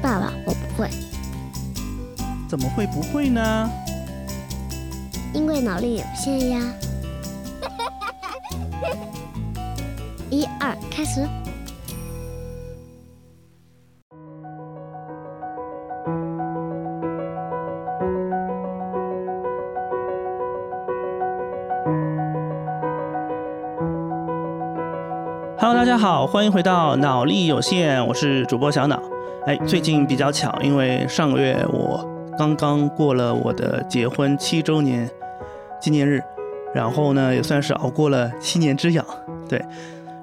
爸爸，我不会，怎么会不会呢？因为脑力有限呀。一二，开始。Hello，大家好，欢迎回到脑力有限，我是主播小脑。哎，最近比较巧，因为上个月我刚刚过了我的结婚七周年纪念日，然后呢也算是熬过了七年之痒。对，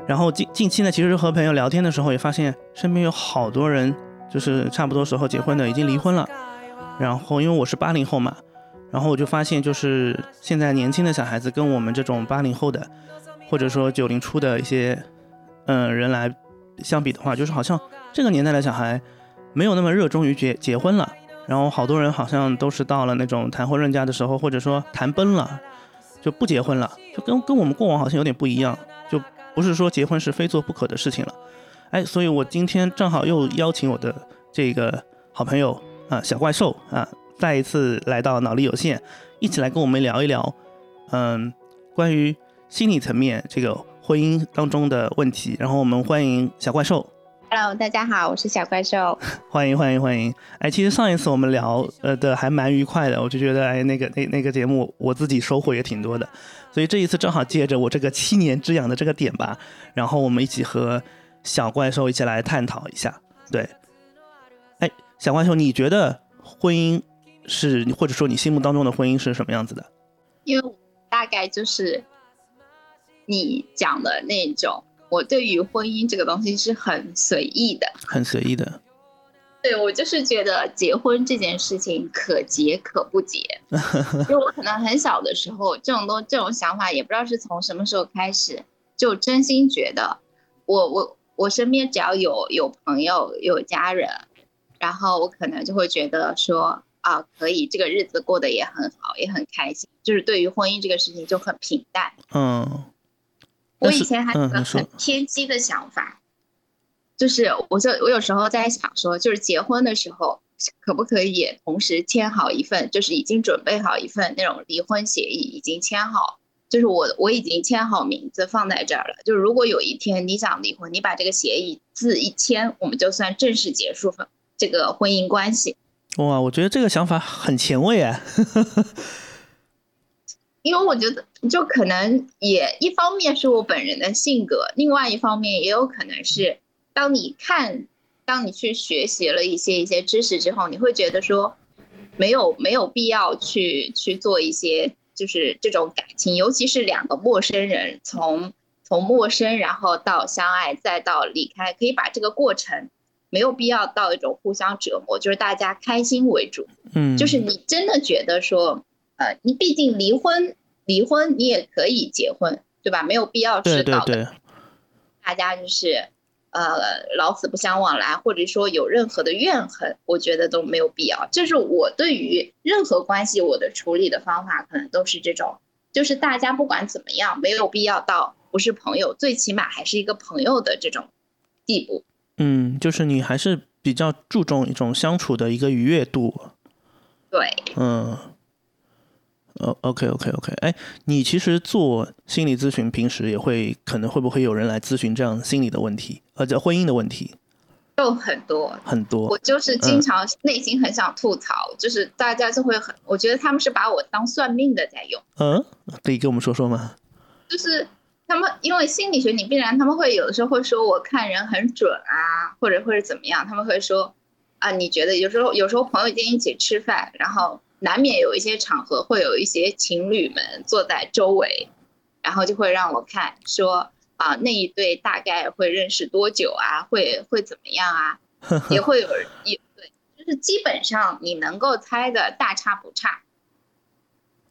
然后近近期呢，其实和朋友聊天的时候也发现，身边有好多人就是差不多时候结婚的已经离婚了。然后因为我是八零后嘛，然后我就发现，就是现在年轻的小孩子跟我们这种八零后的，或者说九零初的一些嗯人来相比的话，就是好像这个年代的小孩没有那么热衷于结结婚了。然后好多人好像都是到了那种谈婚论嫁的时候，或者说谈崩了，就不结婚了，就跟跟我们过往好像有点不一样，就不是说结婚是非做不可的事情了。哎，所以我今天正好又邀请我的这个好朋友啊小怪兽啊，再一次来到脑力有限，一起来跟我们聊一聊，嗯，关于心理层面这个婚姻当中的问题。然后我们欢迎小怪兽。Hello，大家好，我是小怪兽。欢迎欢迎欢迎！哎，其实上一次我们聊呃的还蛮愉快的，我就觉得哎那个那那个节目我自己收获也挺多的，所以这一次正好借着我这个七年之痒的这个点吧，然后我们一起和小怪兽一起来探讨一下。对，哎，小怪兽，你觉得婚姻是或者说你心目当中的婚姻是什么样子的？因为大概就是你讲的那种，我对于婚姻这个东西是很随意的。很随意的。对我就是觉得结婚这件事情可结可不结，因为我可能很小的时候，这种东这种想法也不知道是从什么时候开始，就真心觉得我我我身边只要有有朋友有家人，然后我可能就会觉得说啊，可以这个日子过得也很好，也很开心，就是对于婚姻这个事情就很平淡。嗯，我以前还有个很偏激的想法，就是我就我有时候在想说，就是结婚的时候可不可以同时签好一份，就是已经准备好一份那种离婚协议，已经签好，就是我我已经签好名字放在这儿了。就是如果有一天你想离婚，你把这个协议字一签，我们就算正式结束这个婚姻关系。哇，我觉得这个想法很前卫哎。因为我觉得，就可能也一方面是我本人的性格，另外一方面也有可能是，当你看，当你去学习了一些一些知识之后，你会觉得说，没有没有必要去去做一些就是这种感情，尤其是两个陌生人从从陌生然后到相爱再到离开，可以把这个过程没有必要到一种互相折磨，就是大家开心为主。嗯，就是你真的觉得说，呃，你毕竟离婚，离婚你也可以结婚，对吧？没有必要对是搞得对对，大家就是呃老死不相往来，或者说有任何的怨恨，我觉得都没有必要。这是我对于任何关系我的处理的方法，可能都是这种，就是大家不管怎么样，没有必要到不是朋友，最起码还是一个朋友的这种地步。嗯，就是你还是比较注重一种相处的一个愉悦度。对，嗯，哦，OK OK OK，哎，你其实做心理咨询，平时也会可能会不会有人来咨询这样心理的问题，呃，叫婚姻的问题就很多，很多我。就是经常内心很想吐槽，就是大家就会很，我觉得他们是把我当算命的在用，嗯，可以跟我们说说吗？就是他们因为心理学，你必然他们会有的时候会说我看人很准啊，或者或者怎么样，他们会说啊，你觉得有时候有时候朋友间一起吃饭，然后难免有一些场合会有一些情侣们坐在周围，然后就会让我看说啊那一对大概会认识多久啊，会会怎么样啊，也会有人也对，就是基本上你能够猜的大差不差。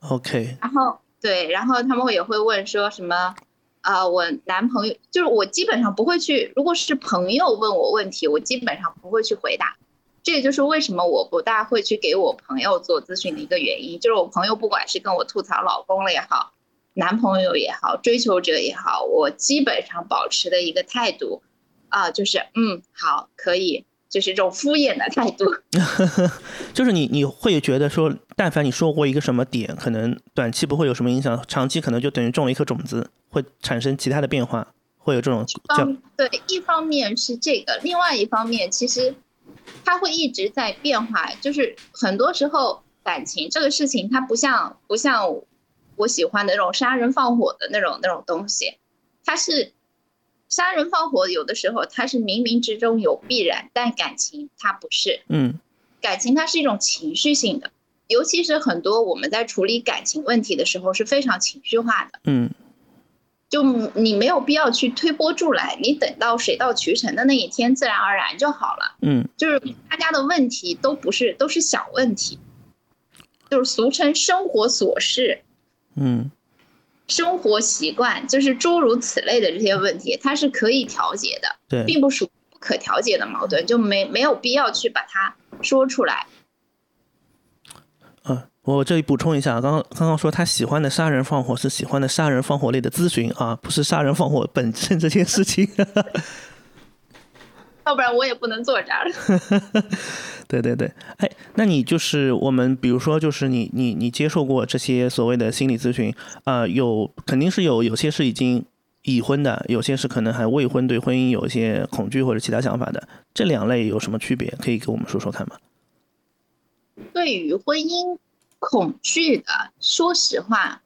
OK，然后对，然后他们也会问说什么，呃，我男朋友就是我基本上不会去，如果是朋友问我问题，我基本上不会去回答。这也就是为什么我不大会去给我朋友做咨询的一个原因，就是我朋友不管是跟我吐槽老公了也好，男朋友也好，追求者也好，我基本上保持的一个态度，啊、就是嗯，好，可以，就是这种敷衍的态度。就是你你会觉得说，但凡你说过一个什么点，可能短期不会有什么影响，长期可能就等于种了一颗种子，会产生其他的变化，会有这种叫对，一方面是这个，另外一方面其实它会一直在变化，就是很多时候感情这个事情，它不像不像我喜欢的那种杀人放火的那种那种东西，它是。杀人放火有的时候它是冥冥之中有必然，但感情它不是。嗯，感情它是一种情绪性的，尤其是很多我们在处理感情问题的时候是非常情绪化的。嗯，就你没有必要去推波助澜，你等到水到渠成的那一天，自然而然就好了。嗯，就是大家的问题都不是都是小问题，就是俗称生活琐事。嗯。生活习惯就是诸如此类的这些问题，它是可以调节的，对，并不属不可调节的矛盾，就没没有必要去把它说出来。嗯，我这里补充一下，刚刚刚刚说他喜欢的杀人放火是喜欢的杀人放火类的咨询啊，不是杀人放火本身这件事情。要不然我也不能坐这儿。对对对，哎，那你就是我们，比如说，就是你你你接受过这些所谓的心理咨询，啊，有肯定是有，有些是已经已婚的，有些是可能还未婚，对婚姻有一些恐惧或者其他想法的，这两类有什么区别？可以给我们说说看吗？对于婚姻恐惧的，说实话，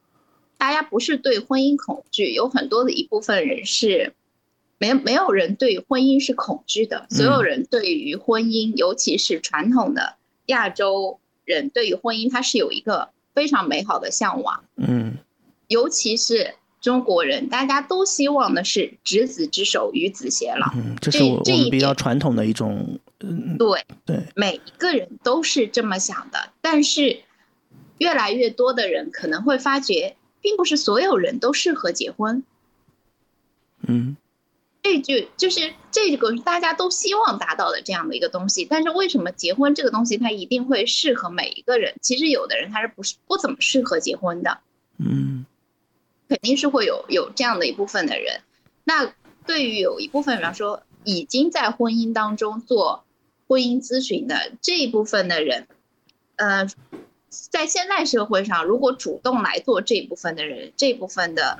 大家不是对婚姻恐惧，有很多的一部分人是。没没有人对婚姻是恐惧的，所有人对于婚姻，尤其是传统的亚洲人，对于婚姻，他是有一个非常美好的向往。嗯，尤其是中国人，大家都希望的是执子之手，与子偕老。嗯，这是我我们比较传统的一种。嗯，对对，每一个人都是这么想的，但是越来越多的人可能会发觉，并不是所有人都适合结婚。嗯。这句就是这个大家都希望达到的这样的一个东西，但是为什么结婚这个东西它一定会适合每一个人？其实有的人他是不是不怎么适合结婚的，嗯，肯定是会有有这样的一部分的人。那对于有一部分，比方说已经在婚姻当中做婚姻咨询的这一部分的人，呃，在现在社会上，如果主动来做这一部分的人，这部分的。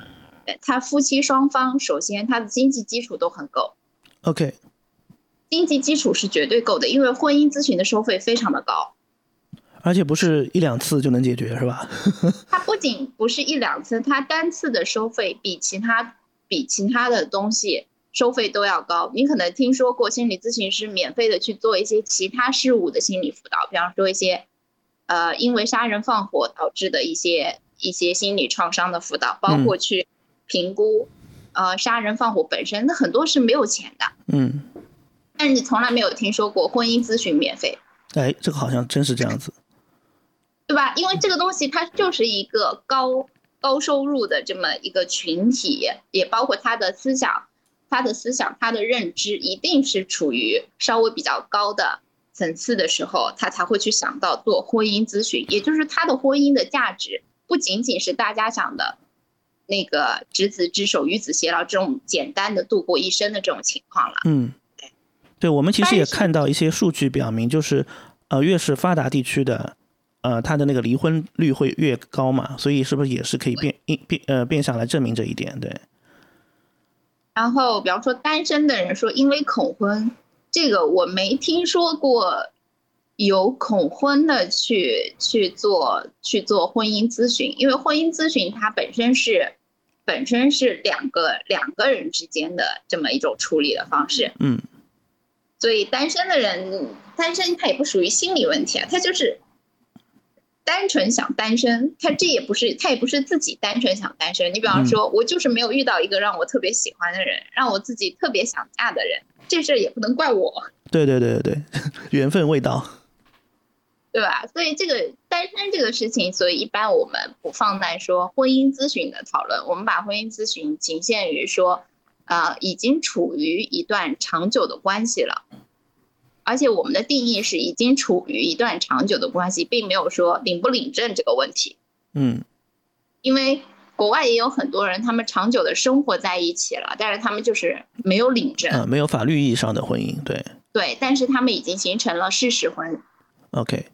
他夫妻双方首先他的经济基础都很够，OK，经济基础是绝对够的，因为婚姻咨询的收费非常的高，而且不是一两次就能解决，是吧？它不仅不是一两次，它单次的收费比其他比其他的东西收费都要高。你可能听说过心理咨询师免费的去做一些其他事物的心理辅导，比方说一些呃因为杀人放火导致的一些一些心理创伤的辅导，包括去。评估，呃，杀人放火本身，那很多是没有钱的，嗯，但是你从来没有听说过婚姻咨询免费，哎，这个好像真是这样子，对吧？因为这个东西它就是一个高高收入的这么一个群体，也包括他的思想，他的思想，他的认知一定是处于稍微比较高的层次的时候，他才会去想到做婚姻咨询，也就是他的婚姻的价值不仅仅是大家想的。那个执子之手与子偕老这种简单的度过一生的这种情况了。嗯，对，对我们其实也看到一些数据表明，就是呃，越是发达地区的，呃，他的那个离婚率会越高嘛，所以是不是也是可以变变呃变相来证明这一点？对。然后，比方说单身的人说因为恐婚，这个我没听说过。有恐婚的去去做去做婚姻咨询，因为婚姻咨询它本身是本身是两个两个人之间的这么一种处理的方式，嗯，所以单身的人单身他也不属于心理问题啊，他就是单纯想单身，他这也不是他也不是自己单纯想单身。你比方说，我就是没有遇到一个让我特别喜欢的人，让我自己特别想嫁的人，这事儿也不能怪我。对对对对对，缘分未到。对吧？所以这个单身这个事情，所以一般我们不放在说婚姻咨询的讨论，我们把婚姻咨询仅限于说，呃，已经处于一段长久的关系了，而且我们的定义是已经处于一段长久的关系，并没有说领不领证这个问题。嗯，因为国外也有很多人，他们长久的生活在一起了，但是他们就是没有领证，啊，没有法律意义上的婚姻，对。对，但是他们已经形成了事实婚。OK，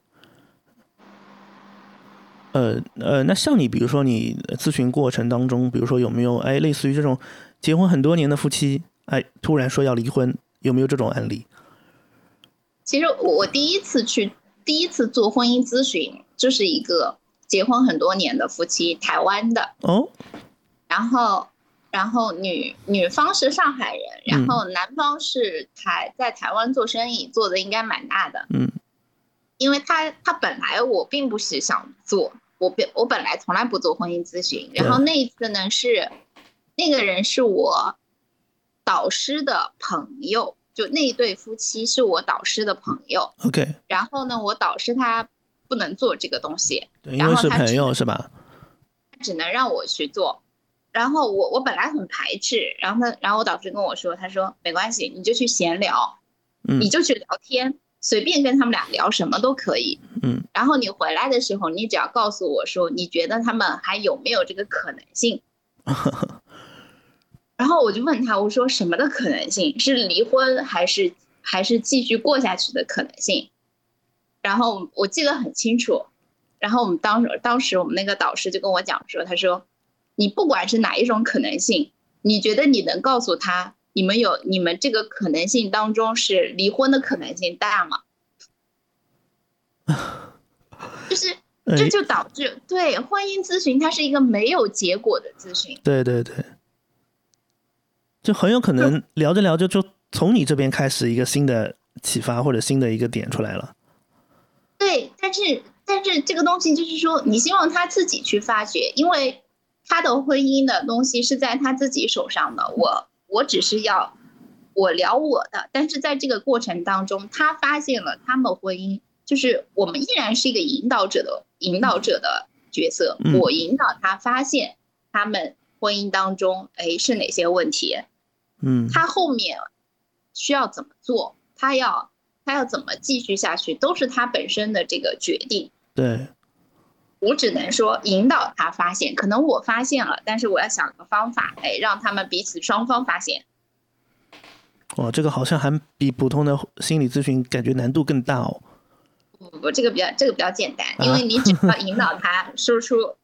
呃呃，那像你，比如说你咨询过程当中，比如说有没有哎，类似于这种结婚很多年的夫妻，哎，突然说要离婚，有没有这种案例？其实我我第一次去第一次做婚姻咨询，就是一个结婚很多年的夫妻，台湾的，哦，然后然后女女方是上海人，然后男方是台在台湾做生意，做的应该蛮大的。嗯。因为他他本来我并不是想做，我本我本来从来不做婚姻咨询，然后那一次呢是那个人是我导师的朋友，就那一对夫妻是我导师的朋友，，OK，然后呢我导师他不能做这个东西，对，因为是朋然后他只友是吧？他只能让我去做。然后我我本来很排斥，然后他然后我导师跟我说，他说没关系，你就去闲聊，嗯你就去聊天，随便跟他们俩聊什么都可以。嗯然后你回来的时候，你只要告诉我说，你觉得他们还有没有这个可能性？然后我就问他，我说什么的可能性？是离婚还是还是继续过下去的可能性？然后我记得很清楚。然后我们当时当时我们那个导师就跟我讲说，他说，你不管是哪一种可能性，你觉得你能告诉他，你们有你们这个可能性当中是离婚的可能性大吗？就是哎这就导致对婚姻咨询它是一个没有结果的咨询。对对对，就很有可能聊着聊着就从你这边开始一个新的启发或者新的一个点出来了。对，但是但是这个东西就是说，你希望他自己去发掘，因为他的婚姻的东西是在他自己手上的。我我只是要我聊我的，但是在这个过程当中，他发现了他们婚姻，就是我们依然是一个引导者的引导者的角色嗯，我引导他发现他们婚姻当中，哎是哪些问题，嗯他后面需要怎么做，他要他要怎么继续下去，都是他本身的这个决定。对，我只能说引导他发现，可能我发现了，但是我要想个方法，哎，让他们彼此双方发现。哇，这个好像还比普通的心理咨询感觉难度更大哦。不不不，这个比较这个比较简单，啊因为你只要引导他 说出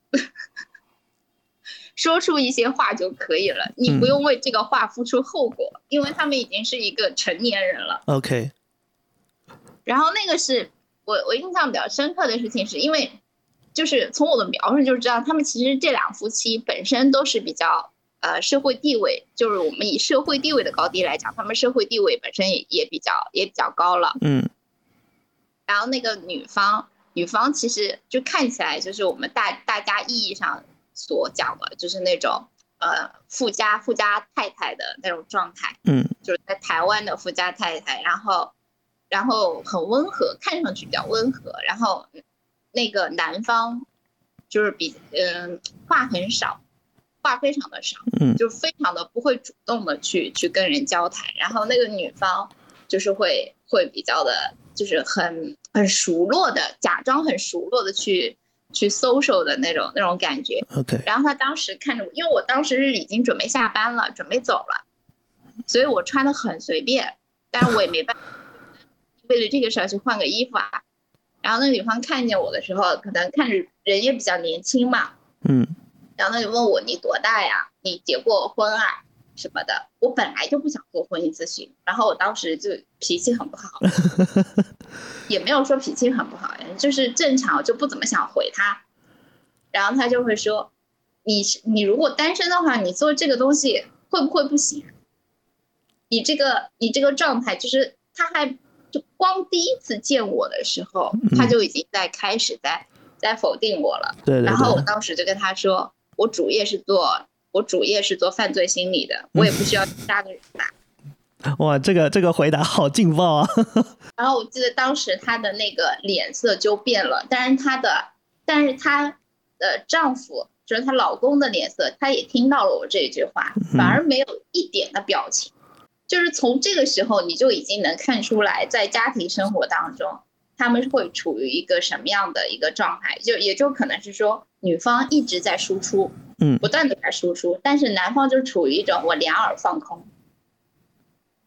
说出一些话就可以了，你不用为这个话付出后果，因为他们已经是一个成年人了。OK，然后那个是我我印象比较深刻的事情，是因为就是从我的描述就知道，他们其实这两夫妻本身都是比较呃社会地位，就是我们以社会地位的高低来讲，他们社会地位本身也也比较也比较高了。嗯然后那个女方，女方其实就看起来就是我们大大家意义上所讲的，就是那种呃富家富家太太的那种状态。嗯就是在台湾的富家太太，然后然后很温和，看上去比较温和，然后那个男方就是比嗯、话很少，话非常的少，嗯。就非常的不会主动的去去跟人交谈，然后那个女方就是会会比较的，就是很很熟络的，假装很熟络的去去 social 的那种那种感觉，，OK，然后他当时看着我，因为我当时是已经准备下班了，准备走了，所以我穿的很随便，但是我也没办法，为了这个事儿去换个衣服啊。然后那个女方看见我的时候，可能看着人也比较年轻嘛，嗯然后他就问我你多大呀？你结过婚啊？什么的。我本来就不想做婚姻咨询，然后我当时就脾气很不好，也没有说脾气很不好，就是正常，就不怎么想回他。然后他就会说：“你你如果单身的话，你做这个东西会不会不行？你这个你这个状态，就是他还就光第一次见我的时候，他就已经在开始在在否定我了。对对然后我，当时就跟他说，我主业是做我主业是做犯罪心理的，我也不需要杀个人吧。哇，这个这个回答好劲爆啊！然后我记得当时她的那个脸色就变了，但是她的，但是她的丈夫就是她老公的脸色，他也听到了我这一句话，反而没有一点的表情。就是从这个时候，你就已经能看出来，在家庭生活当中，他们会处于一个什么样的一个状态，就也就可能是说，女方一直在输出，嗯不断的在输出，但是男方就处于一种我两耳放空。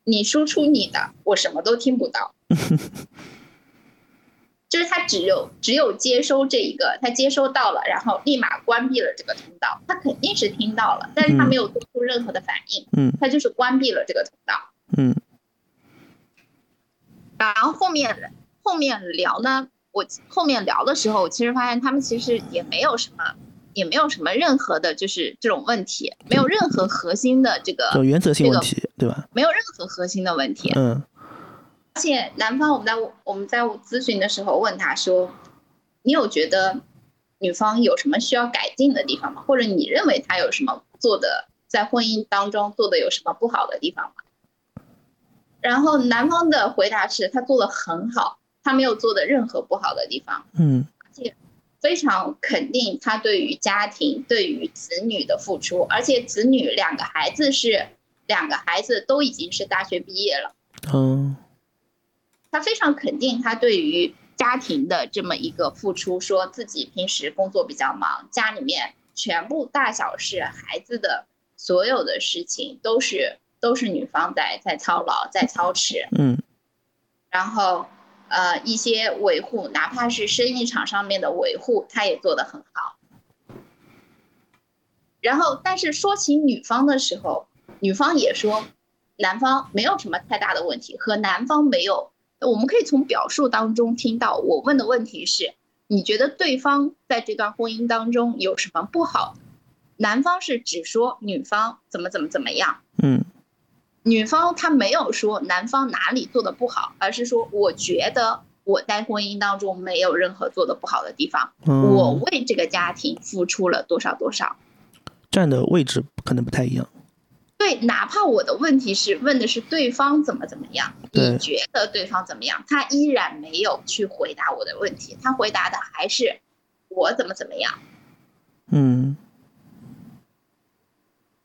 你输出你的，我什么都听不到。就是他只有只有接收这一个，他接收到了，然后立马关闭了这个通道。他肯定是听到了，但是他没有做出任何的反应。嗯他就是关闭了这个通道。嗯然后后面后面聊呢，我后面聊的时候，我其实发现他们其实也没有什么，也没有什么任何的，就是这种问题，没有任何核心的这个就原则性这个问题，对吧？没有任何核心的问题。嗯而且男方我们在我们在咨询的时候问他说，你有觉得女方有什么需要改进的地方吗？或者你认为他有什么做的在婚姻当中做的有什么不好的地方吗？然后男方的回答是他做的很好，他没有做的任何不好的地方，嗯而且非常肯定他对于家庭、对于子女的付出，而且子女两个孩子是两个孩子都已经是大学毕业了。嗯他非常肯定他对于家庭的这么一个付出，说自己平时工作比较忙，家里面全部大小事、孩子的所有的事情都是都是女方在在操劳、在操持，嗯然后呃一些维护，哪怕是生意场上面的维护，他也做得很好。然后，但是说起女方的时候，女方也说，男方没有什么太大的问题，和男方没有。我们可以从表述当中听到，我问的问题是：你觉得对方在这段婚姻当中有什么不好？男方是只说女方怎么怎么怎么样，嗯女方她没有说男方哪里做的不好，而是说我觉得我在婚姻当中没有任何做的不好的地方，嗯，我为这个家庭付出了多少多少。站的位置可能不太一样。对，哪怕我的问题是问的是对方怎么怎么样，你觉得对方怎么样，他依然没有去回答我的问题，他回答的还是我怎么怎么样，嗯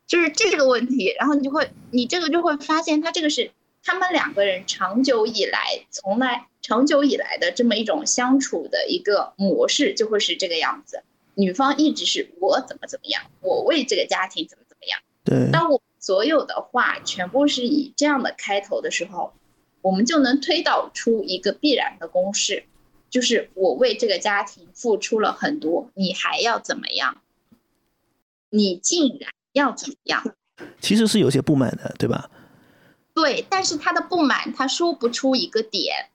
就是这个问题。然后你就会，你这个就会发现，他这个是他们两个人长久以来从来长久以来的这么一种相处的一个模式，就会是这个样子。女方一直是我怎么怎么样，我为这个家庭怎么怎么样。对，当我所有的话全部是以这样的开头的时候，我们就能推导出一个必然的公式，就是我为这个家庭付出了很多，你还要怎么样？你竟然要怎么样？其实是有些不满的，对吧？对，但是他的不满他说不出一个点，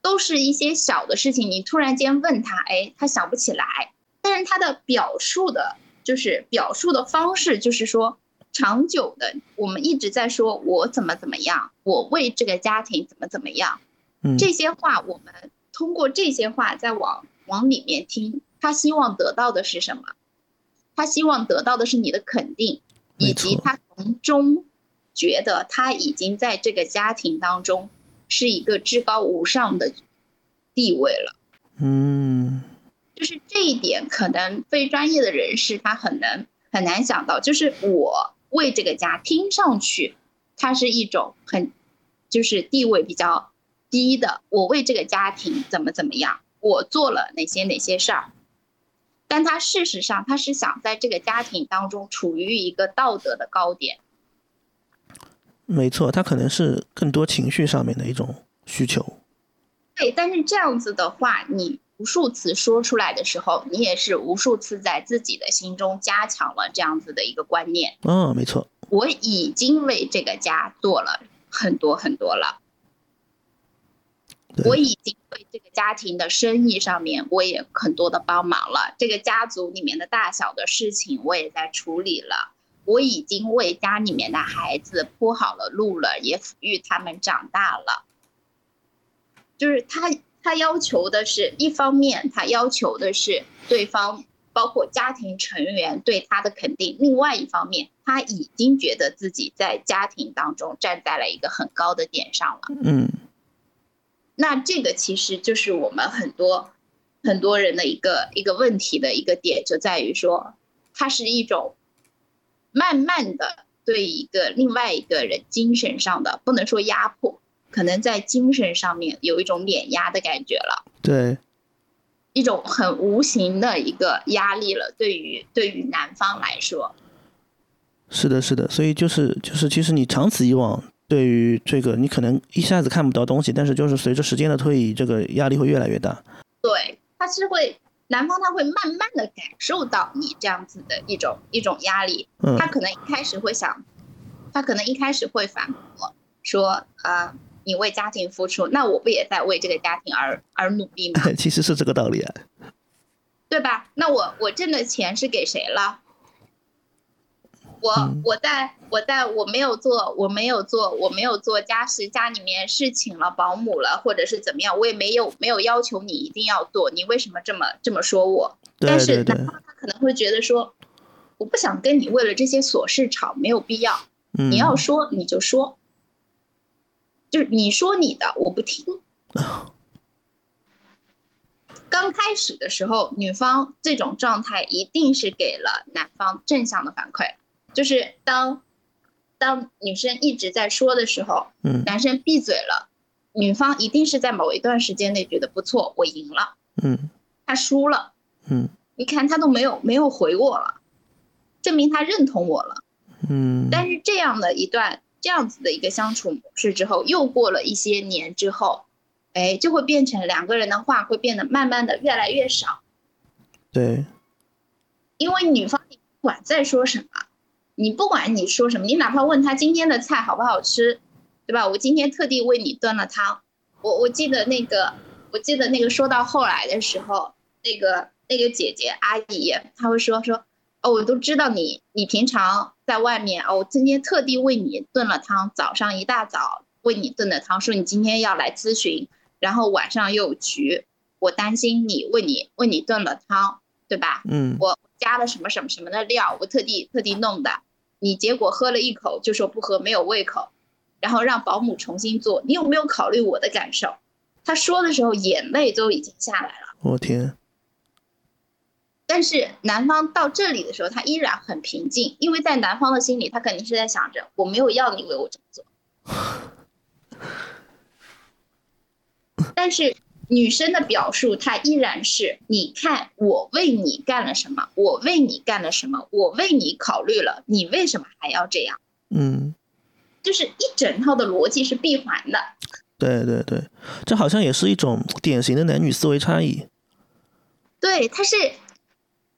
都是一些小的事情。你突然间问他，哎，他想不起来，但是他的表述的，就是表述的方式，就是说长久的，我们一直在说我怎么怎么样，我为这个家庭怎么怎么样，嗯，这些话我们通过这些话再往往里面听，他希望得到的是什么？他希望得到的是你的肯定，以及他从中觉得他已经在这个家庭当中是一个至高无上的地位了。嗯就是这一点，可能非专业的人士他很难很难想到，就是我为这个家听上去，它是一种很就是地位比较低的，我为这个家庭怎么怎么样，我做了哪些哪些事儿，但他事实上他是想在这个家庭当中处于一个道德的高点，没错，他可能是更多情绪上面的一种需求。对，但是这样子的话，你无数次说出来的时候，你也是无数次在自己的心中加强了这样子的一个观念。嗯，没错，我已经为这个家做了很多很多了，我已经为这个家庭的生意上面我也很多的帮忙了，这个家族里面的大小的事情我也在处理了，我已经为家里面的孩子铺好了路了，也抚育他们长大了。就是他他要求的是一方面，他要求的是对方包括家庭成员对他的肯定；另外一方面，他已经觉得自己在家庭当中站在了一个很高的点上了。嗯那这个其实就是我们很多很多人的一个一个问题的一个点，就在于说，它是一种慢慢的对一个另外一个人精神上的，不能说压迫，可能在精神上面有一种碾压的感觉了。对，一种很无形的一个压力了，对于对于男方来说，是的，是的，所以就是就是，其实你长此以往，对于这个，你可能一下子看不到东西，但是就是随着时间的推移，这个压力会越来越大。对，他是会男方他会慢慢的感受到你这样子的一种一种压力，嗯他可能一开始会想，他可能一开始会反驳说，呃，你为家庭付出，那我不也在为这个家庭而而努力吗？其实是这个道理啊。对吧？那我我挣的钱是给谁了？我嗯我在我在我没有做我没有做我没有做家事，家里面是请了保姆了，或者是怎么样，我也没有没有要求你一定要做，你为什么这么这么说我？但是男，方他可能会觉得说，我不想跟你为了这些琐事吵，没有必要。嗯，你要说你就说，就是你说你的，我不听。刚开始的时候，女方这种状态一定是给了男方正向的反馈，就是当当女生一直在说的时候，嗯。男生闭嘴了，女方一定是在某一段时间内觉得不错，我赢了，嗯。他输了，嗯。你看他都没有没有回我了，证明他认同我了。嗯，但是这样的一段这样子的一个相处模式之后，又过了一些年之后，哎，就会变成两个人的话会变得慢慢的越来越少，对，因为女方你不管在说什么，你不管你说什么，你哪怕问他今天的菜好不好吃，对吧？我今天特地为你炖了汤，我我记得那个，我记得那个说到后来的时候，那个那个姐姐阿姨，她会说说，哦，我都知道你你平常在外面哦，我今天特地为你炖了汤，早上一大早为你炖的汤，说你今天要来咨询，然后晚上又有局，我担心你为你为你炖了汤，对吧？嗯我加了什么什么什么的料，我特地特地弄的，你结果喝了一口就说不喝，没有胃口，然后让保姆重新做，你有没有考虑我的感受？他说的时候眼泪都已经下来了，我天，但是男方到这里的时候，他依然很平静，因为在男方的心里，他肯定是在想着我没有要你为我这么做，但是女生的表述，她依然是你看我为你干了什么，我为你干了什么，我为你考虑了，你为什么还要这样？嗯，就是一整套的逻辑是闭环的。对对对，这好像也是一种典型的男女思维差异。对，他是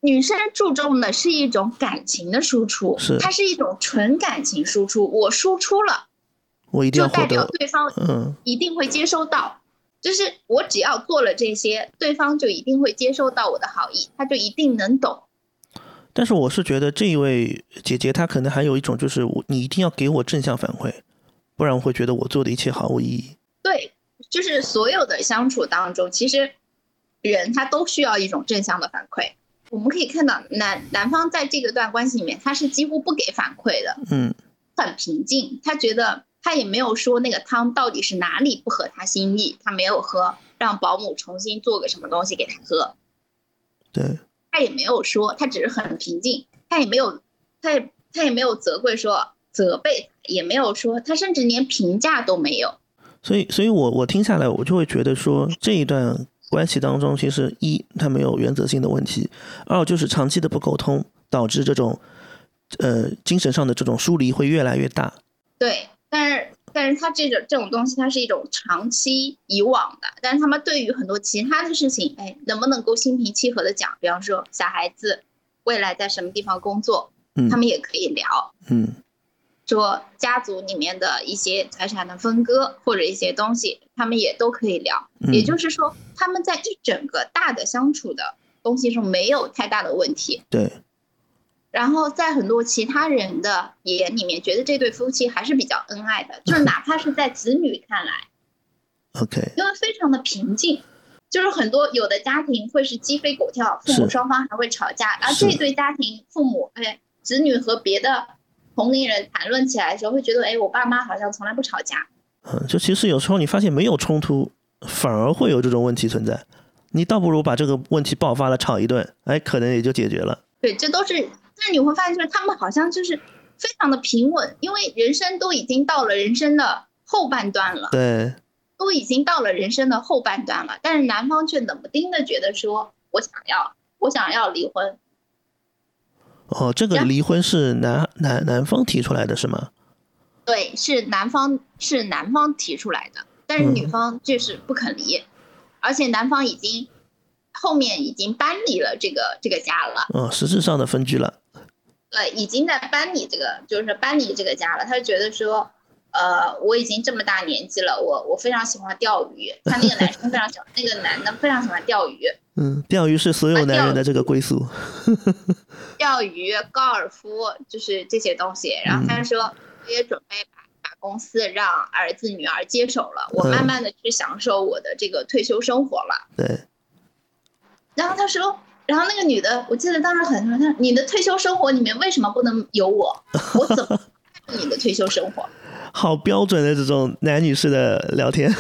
女生注重的是一种感情的输出，是它是一种纯感情输出。我输出了，我一定要就代表，对方嗯一定会接收到。就是我只要做了这些，对方就一定会接收到我的好意，他就一定能懂。但是我是觉得这一位姐姐她可能还有一种就是我你一定要给我正向反馈，不然我会觉得我做的一切毫无意义。对，就是所有的相处当中，其实人他都需要一种正向的反馈。我们可以看到男男方在这个段关系里面，他是几乎不给反馈的，嗯很平静。他觉得他也没有说那个汤到底是哪里不合他心意，他没有喝，让保姆重新做个什么东西给他喝，对，他也没有说，他只是很平静，他也没有，他也他也没有责怪说责备，也没有说，他甚至连评价都没有。所以所以我我听下来我就会觉得说这一段关系当中，其实一他没有原则性的问题，二就是长期的不沟通导致这种呃精神上的这种疏离会越来越大。对，但是但是他这种这种东西，它是一种长期以往的，但是他们对于很多其他的事情，哎，能不能够心平气和的讲？比方说小孩子未来在什么地方工作，嗯他们也可以聊。嗯说家族里面的一些财产的分割或者一些东西，他们也都可以聊。嗯，也就是说，他们在一整个大的相处的东西上没有太大的问题。对，然后在很多其他人的眼里面，觉得这对夫妻还是比较恩爱的，就是哪怕是在子女看来，OK，因为非常的平静。就是很多有的家庭会是鸡飞狗跳，父母双方还会吵架，而是这对家庭父母哎子女和别的同龄人谈论起来的时候，会觉得哎我爸妈好像从来不吵架。嗯，就其实有时候你发现没有冲突，反而会有这种问题存在。你倒不如把这个问题爆发了吵一顿，哎，可能也就解决了。对，这都是，但是你会发现，就是他们好像就是非常的平稳，因为人生都已经到了人生的后半段了，对，都已经到了人生的后半段了，但是男方却冷不丁的觉得说，我想要，我想要离婚，哦，这个离婚是男男男方提出来的是吗？对，是男方是男方提出来的，但是女方就是不肯离，而且男方已经后面已经搬离了这个这个家了。哦，实质上的分居了。呃，已经在搬离这个，就是搬离这个家了。他觉得说，呃，我已经这么大年纪了，我我非常喜欢钓鱼。他那个男生非常喜欢，那个男的非常喜欢钓鱼。嗯，钓鱼是所有男人的这个归宿。钓鱼、高尔夫就是这些东西。然后他说，我也准备把把公司让儿子女儿接手了，我慢慢的去享受我的这个退休生活了。对。然后他说。然后那个女的，我记得当时很说，她你的退休生活里面为什么不能有我？我怎么你的退休生活？好标准的这种男女士的聊天。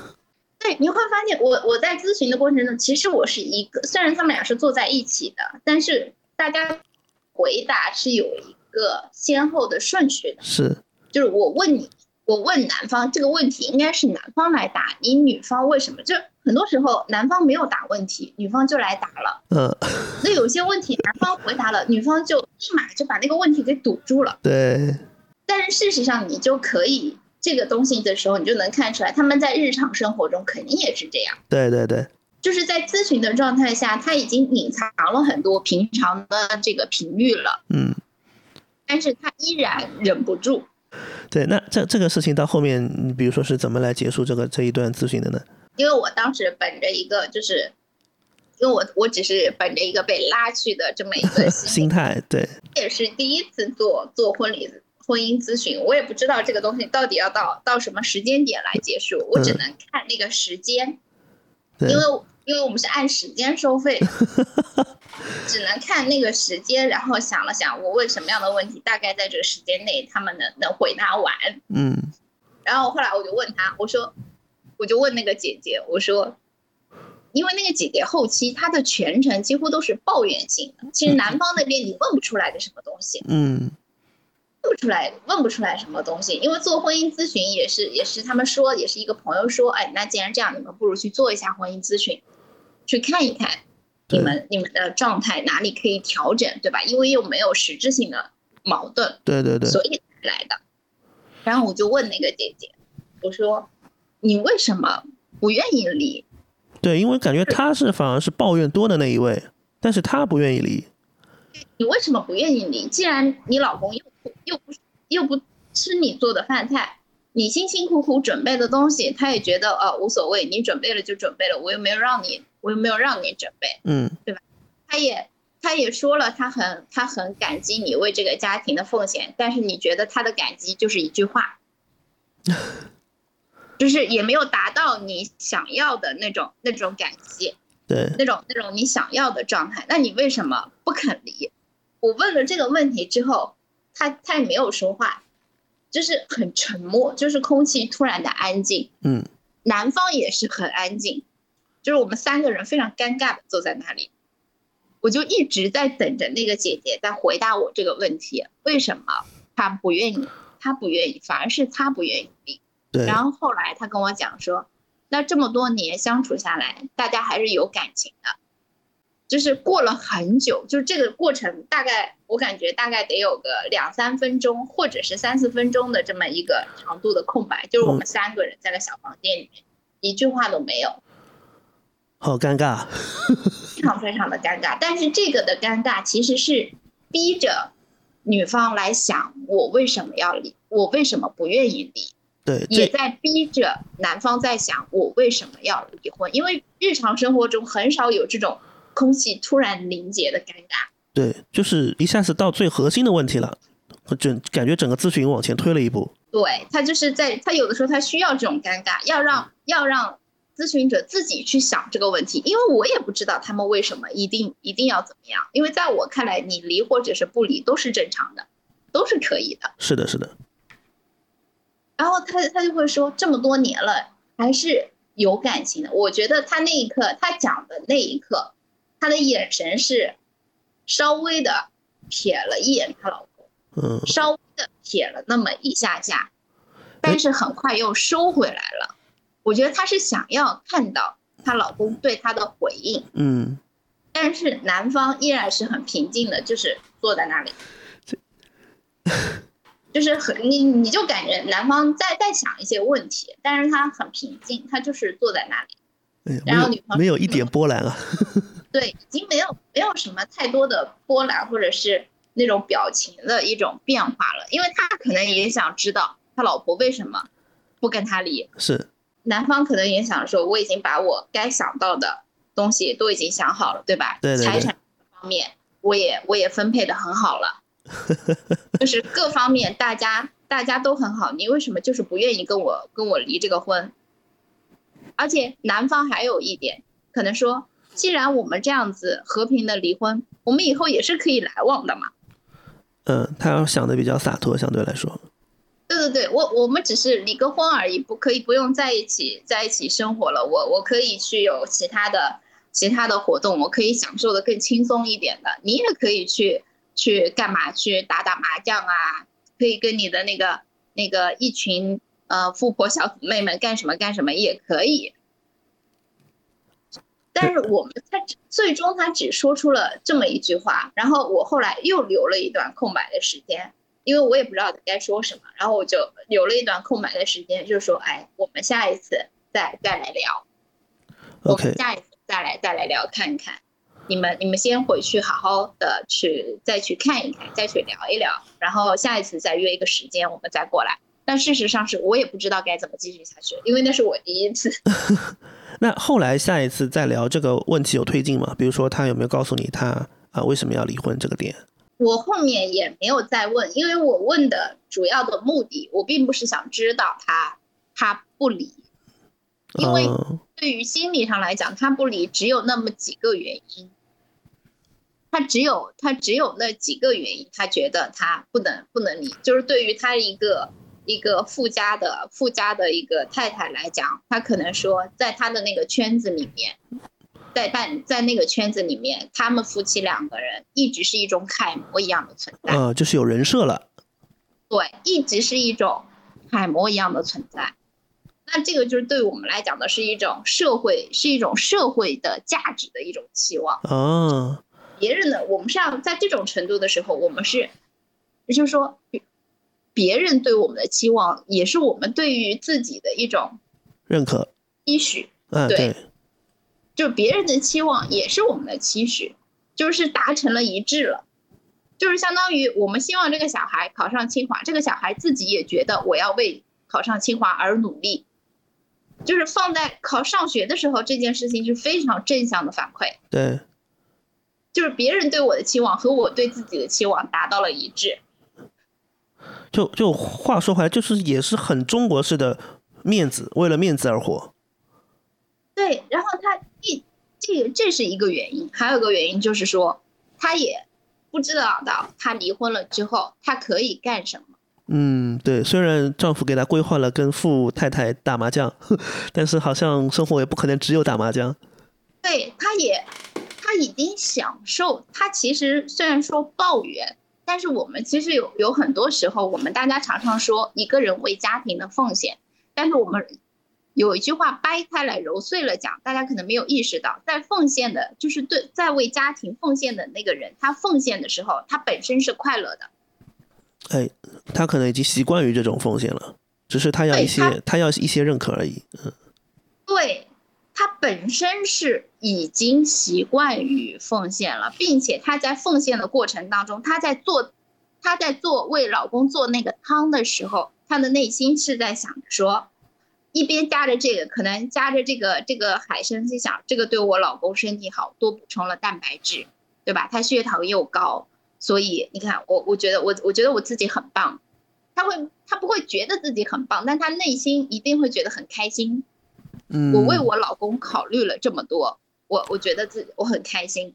对，你会发现我我在咨询的过程中，其实我是一个，虽然他们俩是坐在一起的，但是大家回答是有一个先后的顺序的。是，就是我问你。我问男方这个问题，应该是男方来答。你女方为什么？就很多时候男方没有答问题，女方就来答了。嗯。那有些问题男方回答了，女方就立马就把那个问题给堵住了。对。但是事实上，你就可以这个东西的时候，你就能看出来，他们在日常生活中肯定也是这样。对对对。就是在咨询的状态下，他已经隐藏了很多平常的这个频率了。嗯。但是他依然忍不住。对，那这这个事情到后面，你比如说是怎么来结束这个这一段咨询的呢？因为我当时本着一个，就是因为我我只是本着一个被拉去的这么一个心 态，对，也是第一次做做婚礼婚姻咨询，我也不知道这个东西到底要到到什么时间点来结束，我只能看那个时间，因为。因为我们是按时间收费，只能看那个时间，然后想了想我问什么样的问题，大概在这个时间内他们能能回答完。嗯，然后后来我就问他，我说，我就问那个姐姐，我说，因为那个姐姐后期她的全程几乎都是抱怨性的，其实男方那边你问不出来个什么东西。嗯。问不出来，问不出来什么东西，因为做婚姻咨询也是，也是他们说，也是一个朋友说，哎，那既然这样，你们不如去做一下婚姻咨询。去看一看，你们你们的状态哪里可以调整，对吧？因为又没有实质性的矛盾，对对对，所以来的。然后我就问那个姐姐，我说：“你为什么不愿意离？”对，因为感觉她是反而是抱怨多的那一位，但是她不愿意离。你为什么不愿意离？既然你老公又又不又不吃你做的饭菜。你辛辛苦苦准备的东西，他也觉得哦无所谓，你准备了就准备了，我又没有让你，我又没有让你准备，嗯，对吧？他也他也说了，他很他很感激你为这个家庭的奉献，但是你觉得他的感激就是一句话，就是也没有达到你想要的那种那种感激，对，那种那种你想要的状态，那你为什么不肯离？我问了这个问题之后，他他也没有说话。就是很沉默，就是空气突然的安静。嗯，男方也是很安静，就是我们三个人非常尴尬的坐在那里。我就一直在等着那个姐姐在回答我这个问题：为什么她不愿意？她不愿意，反而是她不愿意。对。然后后来他跟我讲说，那这么多年相处下来，大家还是有感情的。就是过了很久，就是这个过程大概我感觉大概得有个两三分钟，或者是三四分钟的这么一个长度的空白，就是我们三个人在那小房间里面，一句话都没有，好尴尬，非常非常的尴尬。但是这个的尴尬其实是逼着女方来想，我为什么要离，我为什么不愿意离，对，也在逼着男方在想，我为什么要离婚，因为日常生活中很少有这种。空气突然凝结的尴尬，对，就是一下子到最核心的问题了，整感觉整个咨询往前推了一步。对他就是在他有的时候他需要这种尴尬，要让要让咨询者自己去想这个问题，因为我也不知道他们为什么一定一定要怎么样，因为在我看来，你离或者是不离都是正常的，都是可以的。是的，是的。然后他他就会说，这么多年了还是有感情的。我觉得他那一刻他讲的那一刻。他的眼神是稍微的瞥了一眼她老公，嗯，稍微的瞥了那么一下下，但是很快又收回来了。我觉得她是想要看到她老公对她的回应，嗯，但是男方依然是很平静的，就是坐在那里，就是很你你就感觉男方在在想一些问题，但是他很平静，他就是坐在那里，然后女朋友没有没有一点波澜啊。对，已经没有没有什么太多的波澜或者是那种表情的一种变化了，因为他可能也想知道他老婆为什么不跟他离，是，男方可能也想说，我已经把我该想到的东西都已经想好了，对吧？对对对财产方面，我也我也分配的很好了，就是各方面大家大家都很好，你为什么就是不愿意跟我跟我离这个婚？而且男方还有一点，可能说，既然我们这样子和平的离婚，我们以后也是可以来往的嘛。嗯，他要想的比较洒脱，相对来说。对对对，我我们只是离个婚而已，不可以不用在一起在一起生活了。我我可以去有其他的其他的活动，我可以享受的更轻松一点的。你也可以去去干嘛？去打打麻将啊，可以跟你的那个那个一群呃富婆小姊妹们干什么干什么也可以。但是我们他最终他只说出了这么一句话，然后我后来又留了一段空白的时间，因为我也不知道他该说什么，然后我就留了一段空白的时间，就说，哎，我们下一次再再来聊，我 OK，们下一次再来再来聊看一看，你们你们先回去好好的去再去看一看，再去聊一聊，然后下一次再约一个时间我们再过来。但事实上是我也不知道该怎么继续下去，因为那是我第一次。那后来下一次再聊这个问题有推进吗？比如说他有没有告诉你他啊为什么要离婚这个点？我后面也没有再问，因为我问的主要的目的，我并不是想知道他他不离，因为嗯对于心理上来讲，他不离只有那么几个原因，他只有他只有那几个原因，他觉得他不能不能离，就是对于他一个一个富家的富家的一个太太来讲，她可能说在她的那个圈子里面。在但在那个圈子里面，他们夫妻两个人一直是一种楷模一样的存在。呃，就是有人设了。对，一直是一种楷模一样的存在。那这个就是对我们来讲的是一种社会，是一种社会的价值的一种期望。哦，别人的，我们是要在这种程度的时候，我们是，也就是说，别别人对我们的期望，也是我们对于自己的一种认可。期许。嗯，对对，就是别人的期望也是我们的期许，就是达成了一致了，就是相当于我们希望这个小孩考上清华，这个小孩自己也觉得我要为考上清华而努力，就是放在考上学的时候，这件事情是非常正向的反馈，对，就是别人对我的期望和我对自己的期望达到了一致。就就话说回来，就是也是很中国式的面子，为了面子而活。对，然后他一这个这是一个原因，还有一个原因就是说，他也不知道到他离婚了之后，他可以干什么。嗯，对，虽然丈夫给她规划了跟富太太打麻将，但是好像生活也不可能只有打麻将。对，她也她已经享受，她其实虽然说抱怨，但是我们其实有有很多时候，我们大家常常说一个人为家庭的奉献，但是我们有一句话掰开来揉碎了讲，大家可能没有意识到，在奉献的，就是对在为家庭奉献的那个人，他奉献的时候，他本身是快乐的。哎，他可能已经习惯于这种奉献了，只是他要一些对她，她要一些认可而已。嗯，对他本身是已经习惯于奉献了，并且他在奉献的过程当中，他在做他在做为老公做那个汤的时候，他的内心是在想说，一边夹着这个，可能夹着这个这个海参，心想这个对我老公身体好，多补充了蛋白质，对吧？他血糖又高，所以你看我我觉得我我觉得我自己很棒，他会他不会觉得自己很棒，但他内心一定会觉得很开心。嗯，我为我老公考虑了这么多，我我觉得自己我很开心。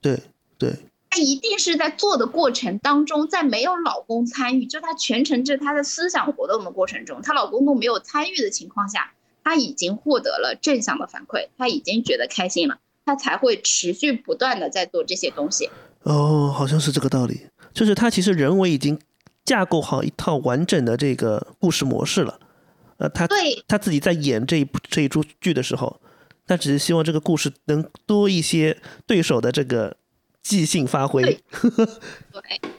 对对，她一定是在做的过程当中，在没有老公参与，就她全程这她的思想活动的过程中，她老公都没有参与的情况下，她已经获得了正向的反馈，她已经觉得开心了，她才会持续不断的在做这些东西。哦，好像是这个道理。就是她其实人为已经架构好一套完整的这个故事模式了。呃，他对她自己在演这一部这一出剧的时候，他只是希望这个故事能多一些对手的这个即兴发挥。对对，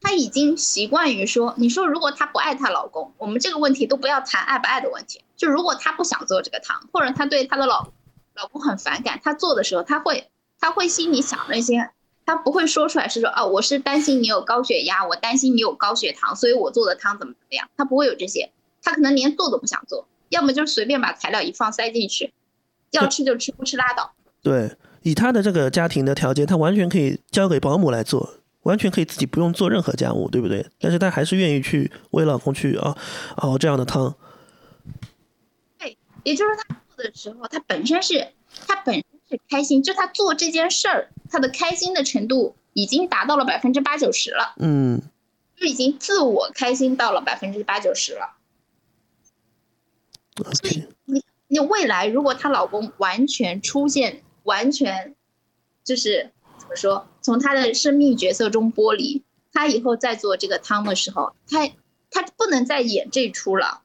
她已经习惯于说，你说如果她不爱她老公，我们这个问题都不要谈爱不爱的问题，就如果她不想做这个汤，或者她对她的老老公很反感，她做的时候，她会她会心里想那些，她不会说出来是说啊，我是担心你有高血压，我担心你有高血糖，所以我做的汤怎么怎么样，她不会有这些，她可能连做都不想做，要么就随便把材料一放塞进去，要吃就吃，不吃拉倒。对，以他的这个家庭的条件，他完全可以交给保姆来做，完全可以自己不用做任何家务，对不对？但是他还是愿意去为老公去啊熬这样的汤。对，也就是他做的时候，他本身是他本身是开心，就他做这件事儿，他的开心的程度已经达到了百分之八九十了，嗯，就已经自我开心到了百分之八九十了。OK，你未来如果她老公完全出现，完全就是怎么说，从她的生命角色中剥离，她以后再做这个汤的时候，她她不能再演这出了，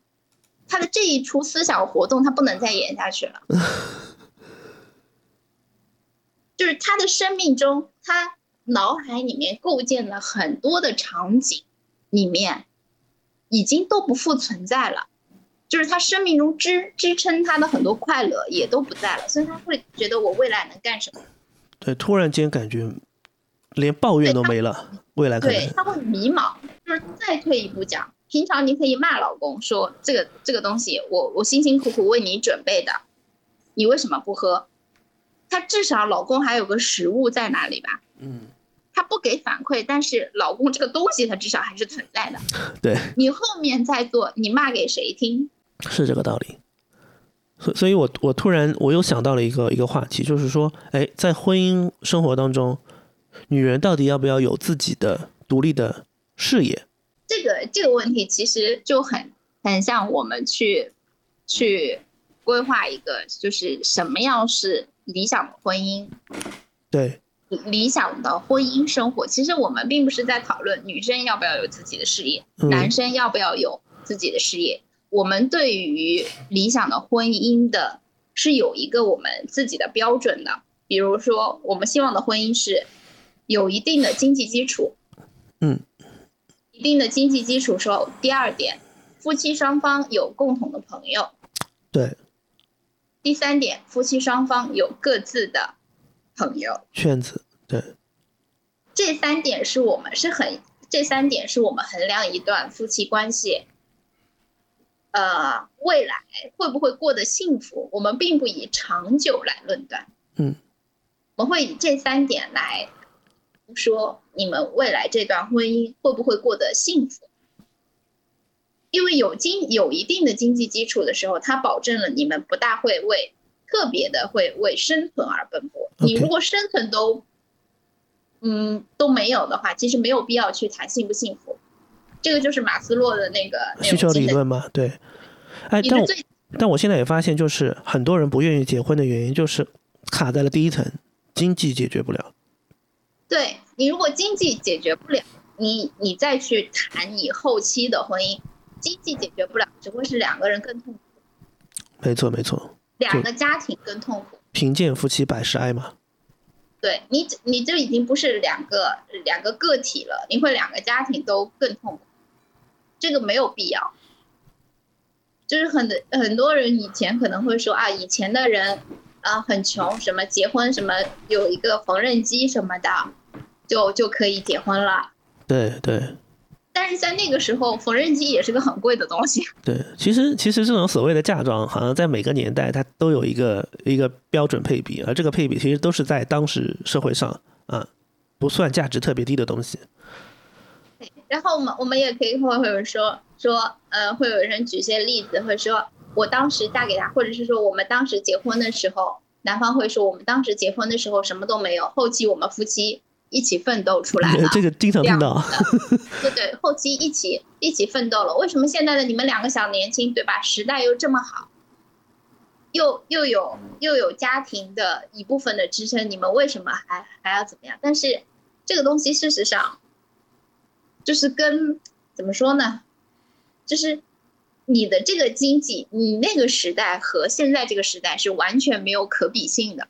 她的这一出思想活动她不能再演下去了，就是她的生命中，她脑海里面构建了很多的场景，里面已经都不复存在了。就是他生命中支支撑他的很多快乐也都不在了，所以他会觉得我未来能干什么？对，突然间感觉连抱怨都没了，未来可能，对他会迷茫。就是再退一步讲，平常你可以骂老公说这个这个东西我我辛辛苦苦为你准备的，你为什么不喝？他至少老公还有个食物在哪里吧？嗯，他不给反馈，但是老公这个东西他至少还是存在的。对，你后面再做，你骂给谁听？是这个道理。所所以我，我突然我又想到了一个一个话题，就是说，哎，在婚姻生活当中，女人到底要不要有自己的独立的事业？这个这个问题其实就很很像我们去去规划一个，就是什么样是理想的婚姻，对，理想的婚姻生活。其实我们并不是在讨论女生要不要有自己的事业，嗯男生要不要有自己的事业。我们对于理想的婚姻的是有一个我们自己的标准的，比如说我们希望的婚姻是有一定的经济基础，嗯，一定的经济基础时候，第二点，夫妻双方有共同的朋友，对，第三点，夫妻双方有各自的朋友，圈子，对，这三点是我们是很，这三点是我们衡量一段夫妻关系，呃，未来会不会过得幸福，我们并不以长久来论断，嗯，我们会以这三点来说你们未来这段婚姻会不会过得幸福。因为有经有一定的经济基础的时候，它保证了你们不大会为特别的会为生存而奔波。你如果生存都，嗯都没有的话，其实没有必要去谈幸不幸福。这个就是马斯洛的那个需求理论嘛，对。哎，但我但我现在也发现，就是很多人不愿意结婚的原因，就是卡在了第一层，经济解决不了。对你如果经济解决不了，你你再去谈你后期的婚姻，经济解决不了，只会是两个人更痛苦，没错，没错，两个家庭更痛苦。贫贱夫妻百事哀嘛。对你，你这已经不是两个两个个体了，你会两个家庭都更痛苦，这个没有必要。就是很多很多人以前可能会说啊，以前的人啊很穷，什么结婚什么有一个缝纫机什么的，就就可以结婚了。对对但是在那个时候，缝纫机也是个很贵的东西。对，其实其实这种所谓的嫁妆，好像在每个年代它都有一个一个标准配比，而这个配比其实都是在当时社会上啊不算价值特别低的东西。然后我们我们也可以会会有人说说，呃，会有人举些例子，会说我当时嫁给他，或者是说我们当时结婚的时候，男方会说我们当时结婚的时候什么都没有，后期我们夫妻一起奋斗出来了。这个经常听到。对对，后期一起一起奋斗了。为什么现在的你们两个小年轻，对吧？时代又这么好，又又有又有家庭的一部分的支撑，你们为什么还还要怎么样？但是这个东西事实上，就是跟怎么说呢？就是你的这个经济，你那个时代和现在这个时代是完全没有可比性的。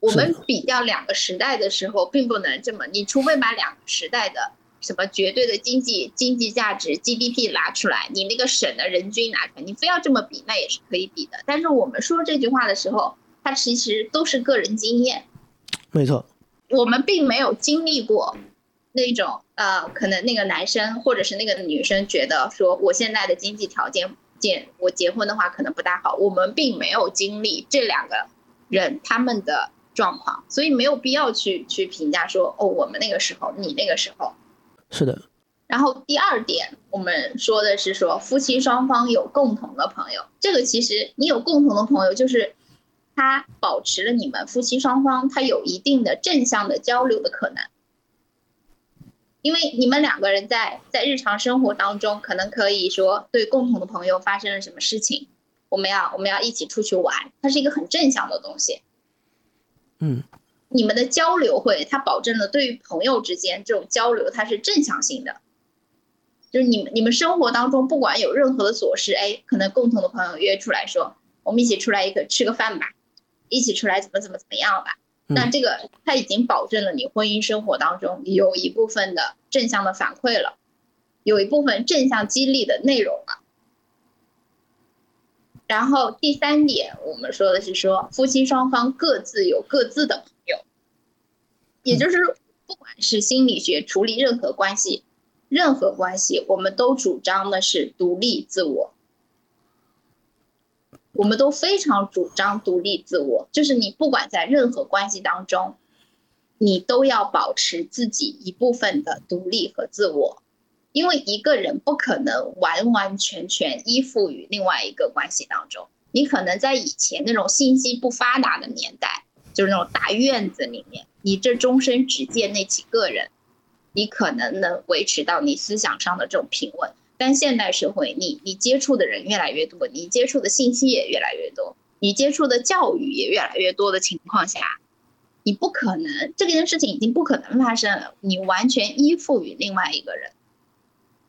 我们比较两个时代的时候，并不能这么，你除非把两个时代的什么绝对的经济经济价值 GDP 拿出来，你那个省的人均拿出来，你非要这么比，那也是可以比的。但是我们说这句话的时候，它其实都是个人经验，没错，我们并没有经历过那种呃，可能那个男生或者是那个女生觉得说我现在的经济条件，见我结婚的话可能不大好，我们并没有经历这两个人他们的状况，所以没有必要去去评价说哦，我们那个时候，你那个时候。是的。然后第二点，我们说的是说夫妻双方有共同的朋友，这个其实你有共同的朋友，就是他保持了你们夫妻双方他有一定的正向的交流的可能，因为你们两个人在在日常生活当中，可能可以说对共同的朋友发生了什么事情，我们要我们要一起出去玩，它是一个很正向的东西。嗯。你们的交流会，它保证了对于朋友之间这种交流，它是正向性的。就是你们你们生活当中不管有任何的琐事，哎，可能共同的朋友约出来说，我们一起出来一个吃个饭吧，一起出来怎么怎么怎么样吧。那这个它已经保证了你婚姻生活当中有一部分的正向的反馈了，有一部分正向激励的内容了。然后第三点，我们说的是说夫妻双方各自有各自的朋友。也就是，不管是心理学处理任何关系，任何关系，我们都主张的是独立自我。我们都非常主张独立自我，就是你不管在任何关系当中，你都要保持自己一部分的独立和自我，因为一个人不可能完完全全依附于另外一个关系当中。你可能在以前那种信息不发达的年代。就是那种大院子里面，你这终身只见那几个人，你可能能维持到你思想上的这种平稳。但现代社会，你你接触的人越来越多，你接触的信息也越来越多，你接触的教育也越来越多的情况下，你不可能这件事情已经不可能发生了。你完全依附于另外一个人，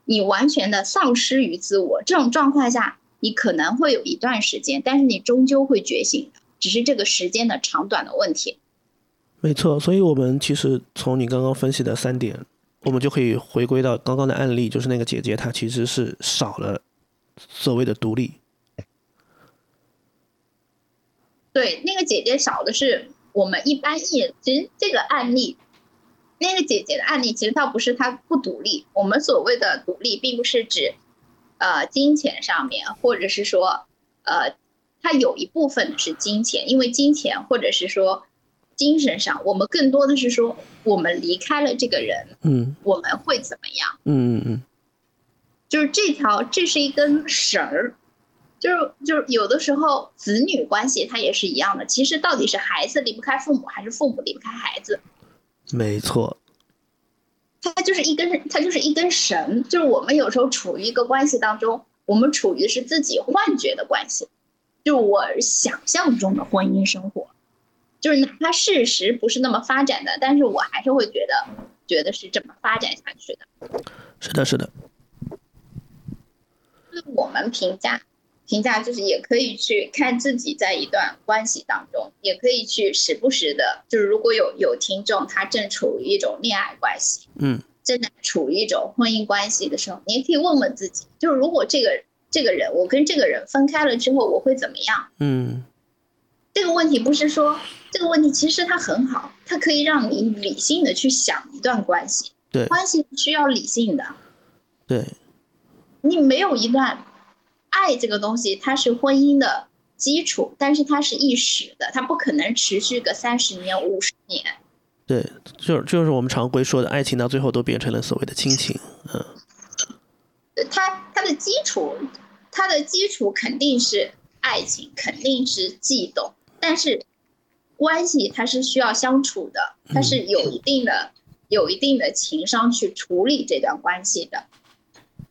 你完全的丧失于自我。这种状况下，你可能会有一段时间，但是你终究会觉醒的。只是这个时间的长短的问题，没错。所以，我们其实从你刚刚分析的三点，我们就可以回归到刚刚的案例，就是那个姐姐她其实是少了所谓的独立。对，那个姐姐少的是我们一般意，其实这个案例，那个姐姐的案例其实倒不是她不独立。我们所谓的独立，并不是指呃金钱上面，或者是说呃。她有一部分是金钱，因为金钱或者是说精神上，我们更多的是说我们离开了这个人，嗯，我们会怎么样？嗯嗯嗯，就是这条，这是一根绳儿，就是就是有的时候子女关系它也是一样的，其实到底是孩子离不开父母，还是父母离不开孩子？没错，它就是一根，它就是一根绳，就是我们有时候处于一个关系当中，我们处于是自己幻觉的关系。就我想象中的婚姻生活，就是哪怕事实不是那么发展的，但是我还是会觉得，觉得是这么发展下去的。是的，是的。就是我们评价，评价就是也可以去看自己在一段关系当中，也可以去时不时的，就是如果有有听众他正处于一种恋爱关系，嗯，正在处于一种婚姻关系的时候，你也可以问问自己，就是如果这个。这个人，我跟这个人分开了之后，我会怎么样？嗯，这个问题不是说这个问题，其实它很好，它可以让你理性的去想一段关系。对，关系需要理性的。对，你没有一段爱这个东西，它是婚姻的基础，但是它是一时的，它不可能持续个三十年、五十年。对，就是就是我们常规说的爱情，到最后都变成了所谓的亲情。嗯。它它的基础，它的基础肯定是爱情，肯定是悸动，但是关系它是需要相处的，它是有一定的有一定的情商去处理这段关系的，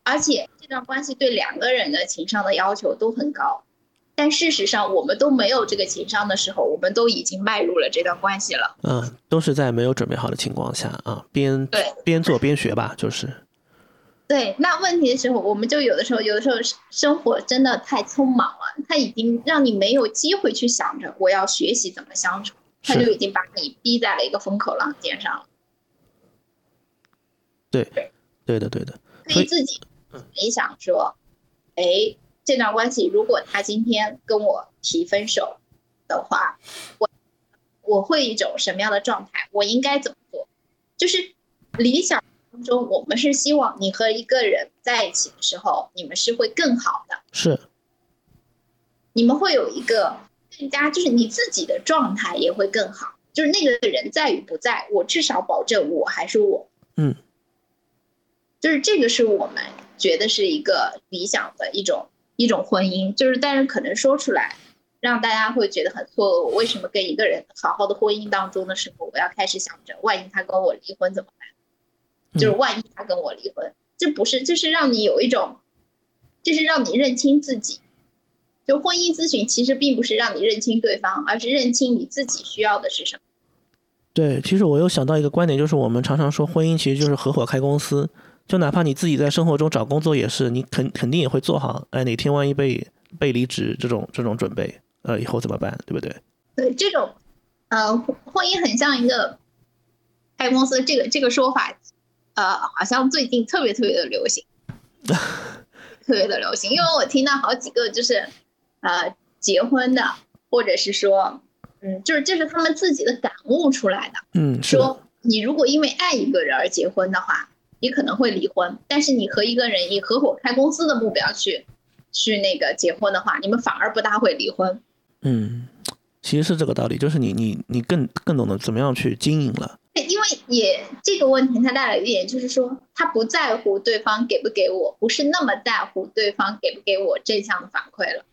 而且这段关系对两个人的情商的要求都很高，但事实上我们都没有这个情商的时候，我们都已经迈入了这段关系了。嗯，都是在没有准备好的情况下啊，边对边做边学吧，就是。对，那问题的时候，我们就有的时候，有的时候生活真的太匆忙了，他已经让你没有机会去想着我要学习怎么相处，他就已经把你逼在了一个风口浪尖上了。对，对的，对的。可以自己你想说，哎，这段关系如果他今天跟我提分手的话，我我会一种什么样的状态？我应该怎么做？就是理想当中，我们是希望你和一个人在一起的时候，你们是会更好的，是，你们会有一个更加，就是你自己的状态也会更好。就是那个人在与不在，我至少保证我还是我。嗯。就是这个是我们觉得是一个理想的一种一种婚姻，就是但是可能说出来，让大家会觉得很错愕。为什么跟一个人好好的婚姻当中的时候，我要开始想着万一他跟我离婚怎么办？就是万一他跟我离婚，这不是，就是让你有一种，就是让你认清自己。就婚姻咨询其实并不是让你认清对方，而是认清你自己需要的是什么。对，其实我又想到一个观点，就是我们常常说婚姻其实就是合伙开公司。就哪怕你自己在生活中找工作也是，你肯肯定也会做好，哎，哪天万一被被离职这种这种准备，呃，以后怎么办，对不对？对，这种，呃，婚姻很像一个开公司，这个这个说法，呃，好像最近特别特别的流行，特别的流行，因为我听到好几个就是，呃，结婚的，或者是说，嗯，就是这是他们自己的感悟出来的，嗯，说你如果因为爱一个人而结婚的话。你可能会离婚，但是你和一个人以合伙开公司的目标去，去那个结婚的话，你们反而不大会离婚。嗯，其实是这个道理，就是你你你更更懂得怎么样去经营了。因为也这个问题它带来一点就是说，他不在乎对方给不给我，不是那么在乎对方给不给我正向的反馈了。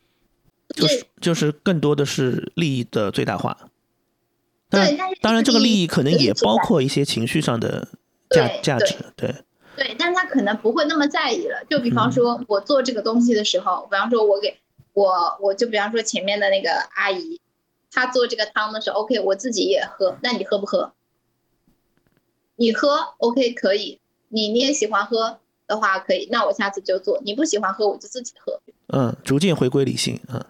就是就是更多的是利益的最大化。对，当然这个利益可能也包括一些情绪上的。价价值对对，但是他可能不会那么在意了。就比方说，我做这个东西的时候，比方说我给我我就比方说前面的那个阿姨，她做这个汤的时候，OK，我自己也喝，那你喝不喝？你喝 OK 可以，你你也喜欢喝的话可以，那我下次就做。你不喜欢喝，我就自己喝。嗯，逐渐回归理性，嗯，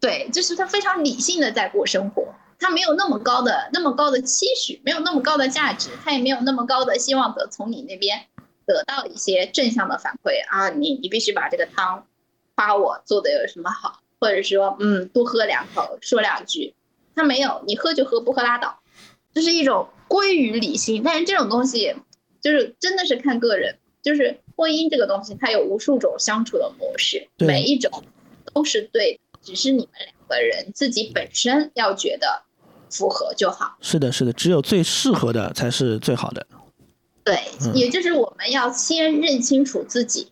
对，就是他非常理性的在过生活。他没有那么高的那么高的期许，没有那么高的价值，他也没有那么高的希望得从你那边得到一些正向的反馈啊！你你必须把这个汤夸我做的有什么好，或者说嗯多喝两口说两句，他没有，你喝就喝，不喝拉倒，就是一种归于理性。但是这种东西就是真的是看个人，就是婚姻这个东西，它有无数种相处的模式，每一种都是对，只是你们两个人自己本身要觉得。符合就好。是的，是的，只有最适合的才是最好的。对，也就是我们要先认清楚自己，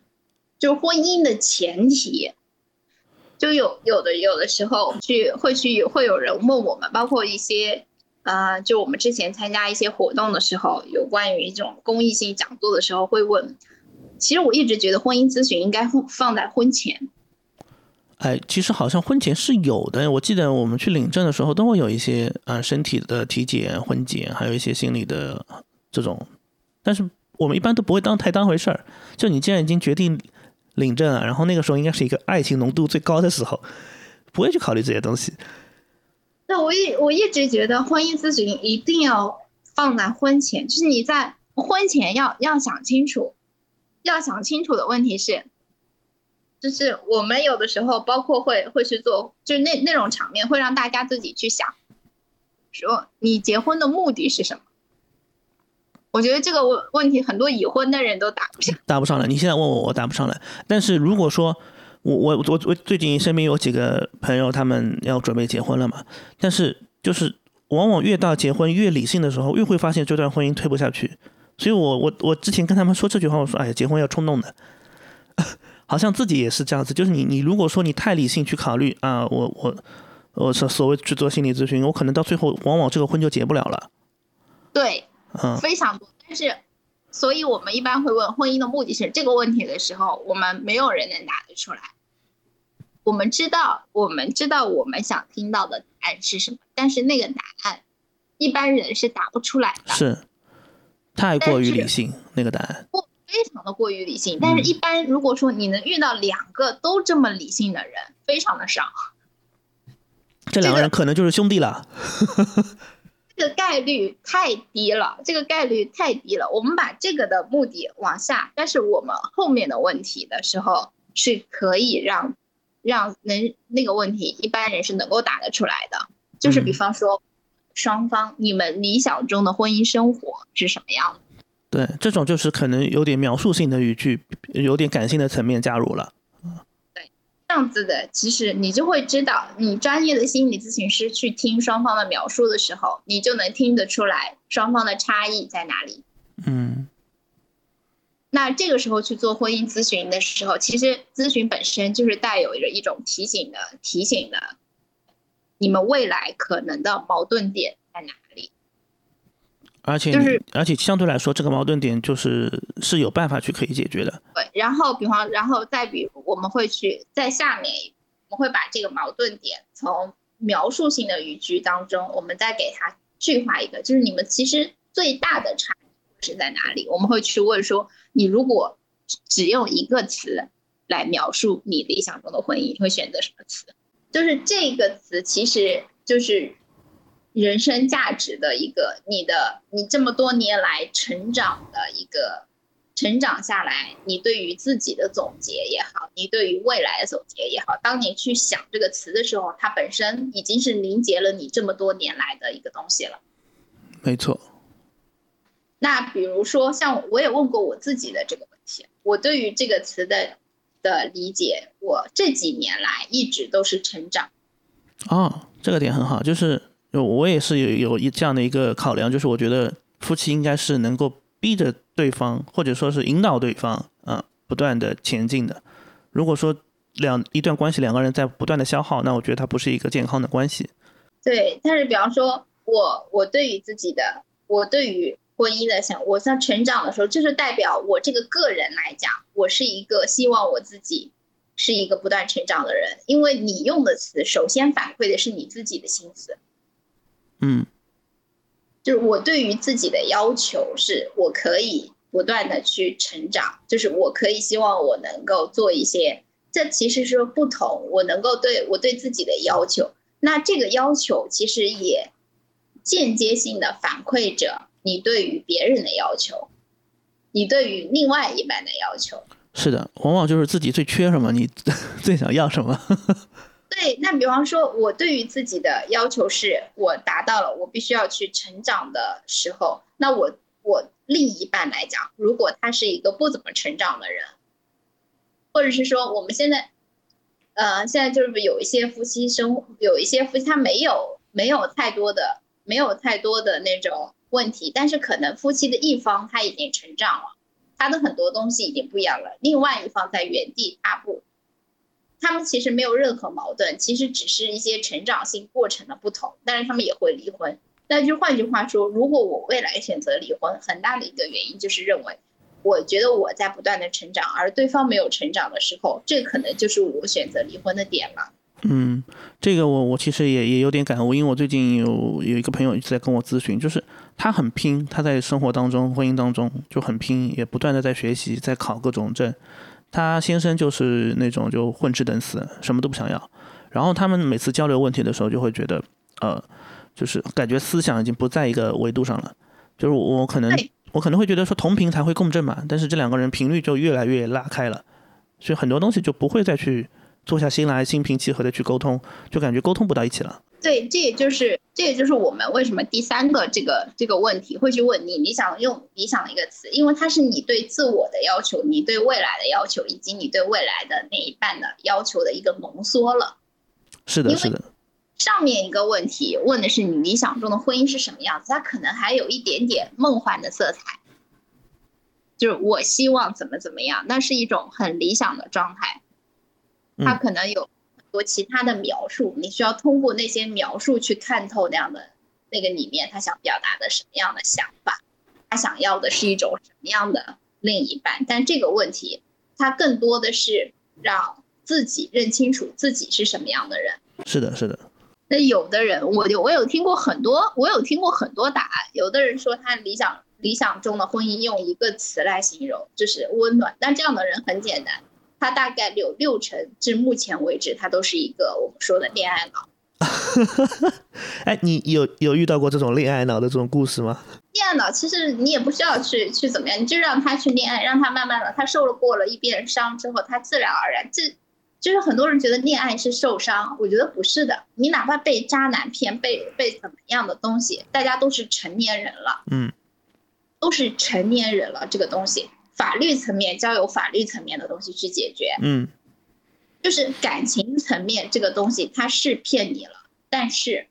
就是婚姻的前提。就有有的有的时候去会去会有人问我们，包括一些呃，就我们之前参加一些活动的时候，有关于这种公益性讲座的时候会问。其实我一直觉得婚姻咨询应该放放在婚前。哎，其实好像婚前是有的。我记得我们去领证的时候，都会有一些啊身体的体检、婚检，还有一些心理的这种。但是我们一般都不会当太当回事儿。就你既然已经决定领证啊，然后那个时候应该是一个爱情浓度最高的时候，不会去考虑这些东西。那我一我一直觉得婚姻咨询一定要放在婚前，就是你在婚前要要想清楚，要想清楚的问题是。就是我们有的时候，包括会会去做，就是那那种场面，会让大家自己去想，说你结婚的目的是什么？我觉得这个问问题，很多已婚的人都答不上，答不上来。你现在问我，我答不上来。但是如果说我我我我最近身边有几个朋友，他们要准备结婚了嘛，但是就是往往越到结婚越理性的时候，越会发现这段婚姻推不下去。所以我我我之前跟他们说这句话，我说哎呀，结婚要冲动的。好像自己也是这样子，就是你，你如果说你太理性去考虑啊，我我我所所谓去做心理咨询，我可能到最后往往这个婚就结不了了。对，嗯，非常多。但是，所以我们一般会问婚姻的目的是这个问题的时候，我们没有人能答得出来。我们知道，我们知道我们想听到的答案是什么，但是那个答案一般人是答不出来的。是，太过于理性那个答案。非常的过于理性，但是一般如果说你能遇到两个都这么理性的人，非常的少。这两个人可能就是兄弟了。这个概率太低了，这个概率太低了。我们把这个的目的往下，但是我们后面的问题的时候是可以让让能那个问题一般人是能够答得出来的。就是比方说，双方你们理想中的婚姻生活是什么样的？对，这种就是可能有点描述性的语句，有点感性的层面加入了。对，这样子的，其实你就会知道，你专业的心理咨询师去听双方的描述的时候，你就能听得出来双方的差异在哪里。嗯。那这个时候去做婚姻咨询的时候，其实咨询本身就是带有着一种提醒的、提醒的，你们未来可能的矛盾点在哪里。而且，就是，而且相对来说，这个矛盾点就是是有办法去可以解决的。然后，比方，然后再比如，我们会去在下面，我们会把这个矛盾点从描述性的语句当中，我们再给它具化一个，就是你们其实最大的差异是在哪里？我们会去问说，你如果只用一个词来描述你理想中的婚姻，你会选择什么词？就是这个词，其实就是。人生价值的一个，你的你这么多年来成长的一个成长下来，你对于自己的总结也好，你对于未来的总结也好，当你去想这个词的时候，它本身已经是凝结了你这么多年来的一个东西了。没错。那比如说，像我也问过我自己的这个问题，我对于这个词的的理解，我这几年来一直都是成长。哦，这个点很好，就是。就我也是有有一这样的一个考量，就是我觉得夫妻应该是能够逼着对方，或者说是引导对方，啊，不断的前进的。如果说两一段关系两个人在不断的消耗，那我觉得它不是一个健康的关系。对，但是比方说我我对于自己的，我对于婚姻的想，我在成长的时候，就是代表我这个个人来讲，我是一个希望我自己是一个不断成长的人，因为你用的词，首先反馈的是你自己的心思。嗯，就是我对于自己的要求是，我可以不断的去成长，就是我可以希望我能够做一些，这其实是不同，我能够对我对自己的要求，那这个要求其实也间接性的反馈着你对于别人的要求，你对于另外一半的要求。是的，往往就是自己最缺什么，你 最想要什么。对，那比方说，我对于自己的要求是我达到了，我必须要去成长的时候，那我我另一半来讲，如果他是一个不怎么成长的人，或者是说我们现在，呃，现在就是有一些夫妻生，有一些夫妻他没有没有太多的没有太多的那种问题，但是可能夫妻的一方他已经成长了，他的很多东西已经不一样了，另外一方在原地踏步。他们其实没有任何矛盾，其实只是一些成长性过程的不同，但是他们也会离婚。那就换句话说，如果我未来选择离婚，很大的一个原因就是认为，我觉得我在不断的成长，而对方没有成长的时候，这可能就是我选择离婚的点了。嗯，这个我我其实也也有点感悟，因为我最近有有一个朋友一直在跟我咨询，就是他很拼，他在生活当中、婚姻当中就很拼，也不断的在学习，在考各种证。他先生就是那种就混吃等死，什么都不想要。然后他们每次交流问题的时候，就会觉得，呃，就是感觉思想已经不在一个维度上了。就是我可能我可能会觉得说同频才会共振嘛，但是这两个人频率就越来越拉开了，所以很多东西就不会再去坐下心来心平气和的去沟通，就感觉沟通不到一起了。对，这也就是这也就是我们为什么第三个这个这个问题会去问你，你想用理想的一个词，因为它是你对自我的要求，你对未来的要求，以及你对未来的那一半的要求的一个浓缩了。是的，是的。上面一个问题问的是你理想中的婚姻是什么样子，它可能还有一点点梦幻的色彩，就是我希望怎么怎么样，那是一种很理想的状态，它可能有。多其他的描述，你需要通过那些描述去看透那样的那个里面他想表达的什么样的想法，他想要的是一种什么样的另一半。但这个问题，他更多的是让自己认清楚自己是什么样的人。是的，是的。那有的人，我就我有听过很多，我有听过很多答案。有的人说他理想理想中的婚姻用一个词来形容，就是温暖。但这样的人很简单。他大概有六成，至目前为止，他都是一个我们说的恋爱脑。哎，你有有遇到过这种恋爱脑的这种故事吗？恋爱脑其实你也不需要去去怎么样，你就让他去恋爱，让他慢慢的，他受了过了一遍伤之后，他自然而然，这就是很多人觉得恋爱是受伤，我觉得不是的。你哪怕被渣男骗，被被怎么样的东西，大家都是成年人了，嗯，都是成年人了，这个东西，法律层面交由法律层面的东西去解决，嗯，就是感情层面这个东西，他是骗你了，但是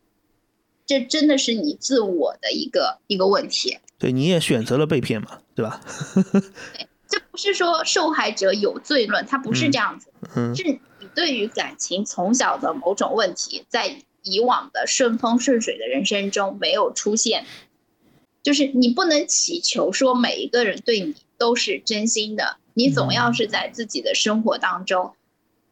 这真的是你自我的一个一个问题。对，你也选择了被骗嘛，对吧？这不是说受害者有罪论，他不是这样子，嗯是你对于感情从小的某种问题，在以往的顺风顺水的人生中没有出现，就是你不能祈求说每一个人对你都是真心的，你总要是在自己的生活当中。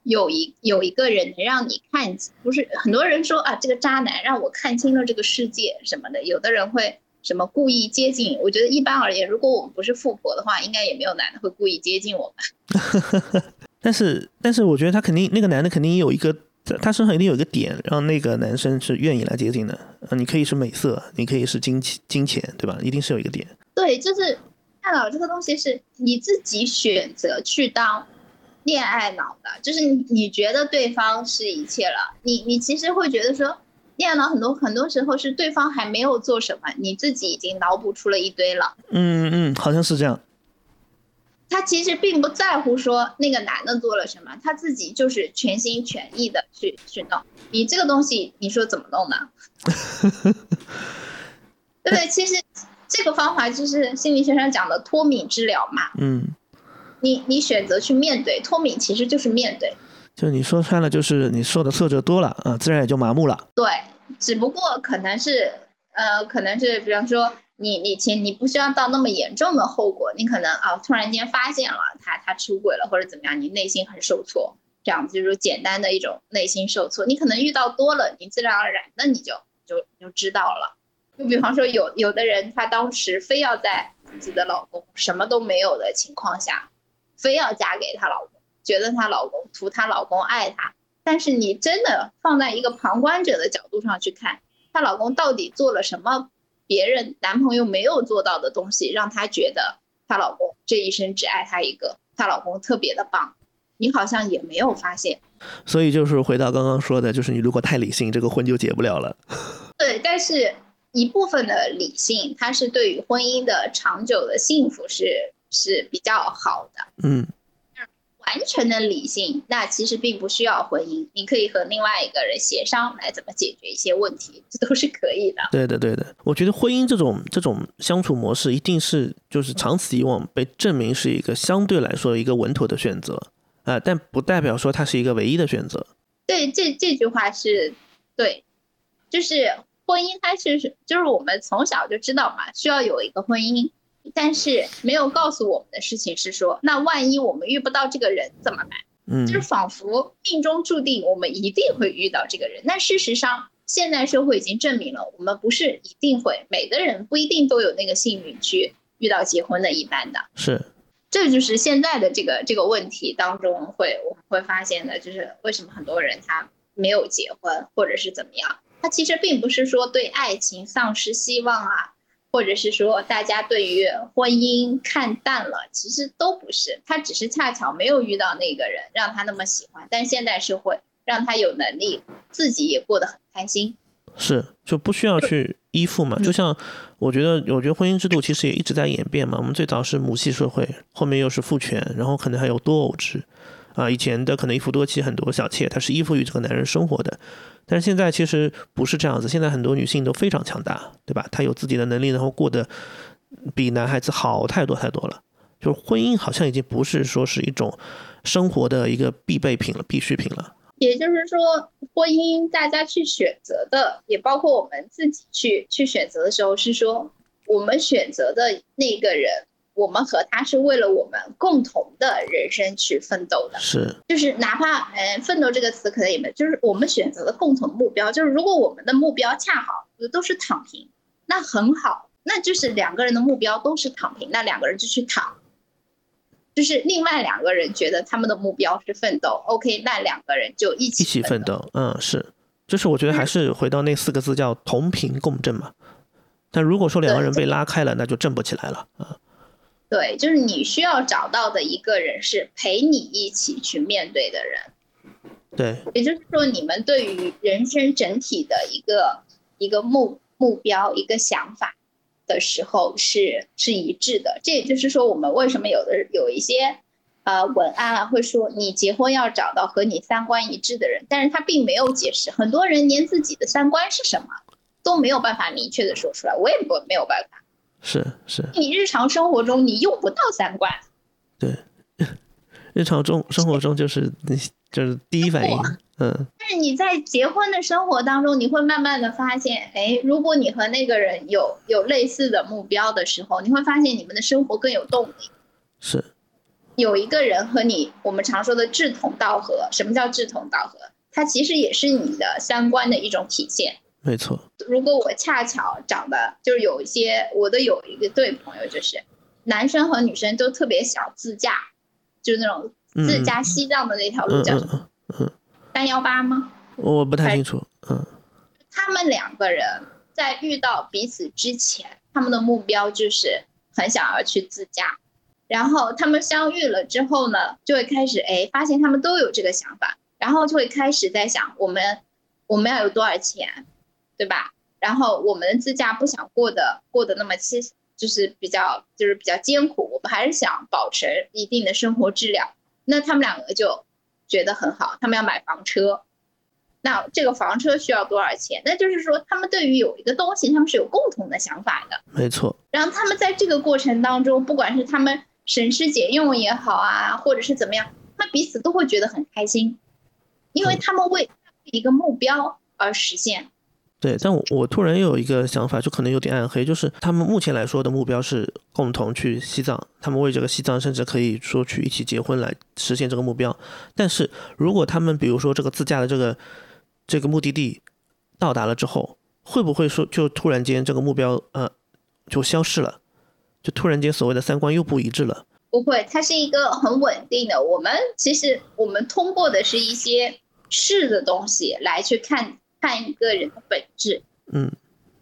有一有一个人能让你看，不是很多人说啊，这个渣男让我看清了这个世界什么的。有的人会什么故意接近，我觉得一般而言，如果我们不是富婆的话，应该也没有男的会故意接近我们。但是但是我觉得他肯定那个男的肯定有一个，他身上一定有一个点，让那个男生是愿意来接近的。啊，你可以是美色，你可以是金钱金钱，对吧？一定是有一个点。对，就是大脑这个东西是你自己选择去当恋爱脑的，就是你你觉得对方是一切了，你你其实会觉得说，恋爱脑很多很多时候是对方还没有做什么，你自己已经脑补出了一堆了。嗯嗯，好像是这样。他其实并不在乎说那个男的做了什么，他自己就是全心全意的去去弄。你这个东西，你说怎么弄呢？对 不对？其实这个方法就是心理学上讲的脱敏治疗嘛。嗯，你你选择去面对脱敏，其实就是面对。就你说穿了，就是你受的挫折多了啊，自然也就麻木了。对，只不过可能是呃，可能是比方说你你前你不需要到那么严重的后果，你可能啊突然间发现了他他出轨了或者怎么样，你内心很受挫，这样子就是简单的一种内心受挫。你可能遇到多了，你自然而然的你就就就知道了。就比方说有有的人，她当时非要在自己的老公什么都没有的情况下，非要嫁给她老公，觉得她老公图她老公爱她。但是你真的放在一个旁观者的角度上去看，她老公到底做了什么别人男朋友没有做到的东西，让她觉得她老公这一生只爱她一个，她老公特别的棒。你好像也没有发现，所以就是回到刚刚说的，就是你如果太理性，这个婚就结不了了。对，但是一部分的理性，它是对于婚姻的长久的幸福是是比较好的。嗯，完全的理性，那其实并不需要婚姻，你可以和另外一个人协商来怎么解决一些问题，这都是可以的。对的，对的。我觉得婚姻这种这种相处模式，一定是就是长此以往被证明是一个相对来说一个稳妥的选择啊、但不代表说它是一个唯一的选择。对，这这句话是对，就是婚姻它是就是我们从小就知道嘛，需要有一个婚姻，但是没有告诉我们的事情是说，那万一我们遇不到这个人怎么办？嗯就是仿佛命中注定我们一定会遇到这个人。但事实上，现代社会已经证明了，我们不是一定会，每个人不一定都有那个幸运去遇到结婚的一般的。是，这就是现在的这个这个问题当中会我们会发现的，就是为什么很多人他没有结婚，或者是怎么样，他其实并不是说对爱情丧失希望啊，或者是说大家对于婚姻看淡了，其实都不是，他只是恰巧没有遇到那个人让他那么喜欢，但现代社会让他有能力，自己也过得很开心。是，就不需要去依附嘛。就像我觉得，我觉得婚姻制度其实也一直在演变嘛。我们最早是母系社会，后面又是父权，然后可能还有多偶制啊。以前的可能一夫多妻，很多小妾她是依附于这个男人生活的，但是现在其实不是这样子。现在很多女性都非常强大，对吧？她有自己的能力，然后过得比男孩子好太多太多了。就是婚姻好像已经不是说是一种生活的一个必备品了、必需品了。也就是说，婚姻大家去选择的，也包括我们自己去去选择的时候，是说我们选择的那个人，我们和他是为了我们共同的人生去奋斗的。是，就是哪怕呃，奋斗这个词可能也没，就是我们选择的共同目标，就是如果我们的目标恰好都是躺平，那很好，那就是两个人的目标都是躺平，那两个人就去躺。就是另外两个人觉得他们的目标是奋斗，OK，那两个人就一起一起奋斗。斗，嗯，是。就是我觉得还是回到那四个字叫同频共振嘛。但如果说两个人被拉开了，那就振不起来了啊。对，就是你需要找到的一个人是陪你一起去面对的人。对，也就是说，你们对于人生整体的一个一个目目标、一个想法的时候是是一致的。这也就是说，我们为什么有的有一些呃文案啊会说你结婚要找到和你三观一致的人，但是他并没有解释，很多人连自己的三观是什么都没有办法明确的说出来，我也不没有办法。是是，你日常生活中你用不到三观。对，日常中生活中就是就是第一反应，嗯。但是你在结婚的生活当中，你会慢慢的发现，哎，如果你和那个人有有类似的目标的时候，你会发现你们的生活更有动力。是，有一个人和你，我们常说的志同道合。什么叫志同道合？它其实也是你的三观的一种体现。没错。如果我恰巧长得就是有一些，我的有一个对朋友，就是男生和女生都特别想自驾，就是那种自驾西藏的那条路叫什么？三幺八吗？我不太清楚。嗯。他们两个人在遇到彼此之前，他们的目标就是很想要去自驾，然后他们相遇了之后呢，就会开始哎，发现他们都有这个想法，然后就会开始在想，我们我们要有多少钱？对吧？然后我们自驾不想过得过得那么凄，就是比较就是比较艰苦，我们还是想保持一定的生活质量。那他们两个就觉得很好，他们要买房车。那这个房车需要多少钱？那就是说，他们对于有一个东西，他们是有共同的想法的。没错。然后他们在这个过程当中，不管是他们省吃俭用也好啊，或者是怎么样，他们彼此都会觉得很开心，因为他们为一个目标而实现。对，但我突然又有一个想法，就可能有点暗黑，就是他们目前来说的目标是共同去西藏，他们为这个西藏甚至可以说去一起结婚来实现这个目标。但是如果他们比如说这个自驾的这个这个目的地到达了之后，会不会说就突然间这个目标呃就消失了，就突然间所谓的三观又不一致了？不会，它是一个很稳定的。我们其实我们通过的是一些事的东西来去看。看一个人的本质，嗯，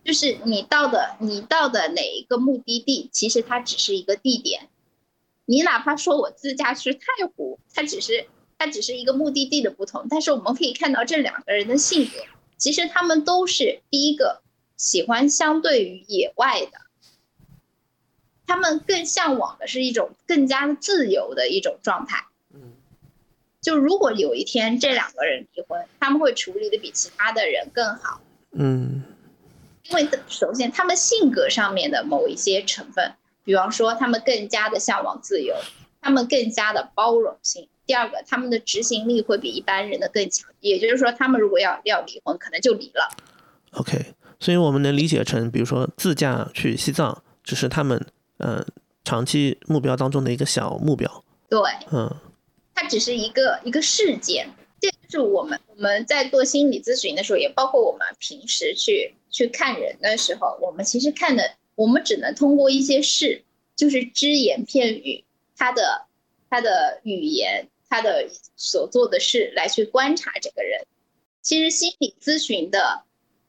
就是你到的你到的哪一个目的地，其实它只是一个地点。你哪怕说我自驾去太湖，它只是它只是一个目的地的不同。但是我们可以看到这两个人的性格，其实他们都是第一个喜欢相对于野外的，他们更向往的是一种更加自由的一种状态。就如果有一天这两个人离婚，他们会处理的比其他的人更好。嗯，因为首先他们性格上面的某一些成分，比方说他们更加的向往自由，他们更加的包容性。第二个，他们的执行力会比一般人的更强。也就是说，他们如果要要离婚，可能就离了。OK，所以我们能理解成，比如说自驾去西藏，只是他们嗯长期目标当中的一个小目标。对，嗯。它只是一个一个事件，这就是我们我们在做心理咨询的时候，也包括我们平时去去看人的时候，我们其实看的，我们只能通过一些事，就是只言片语，他的他的语言，他的所做的事来去观察这个人。其实心理咨询的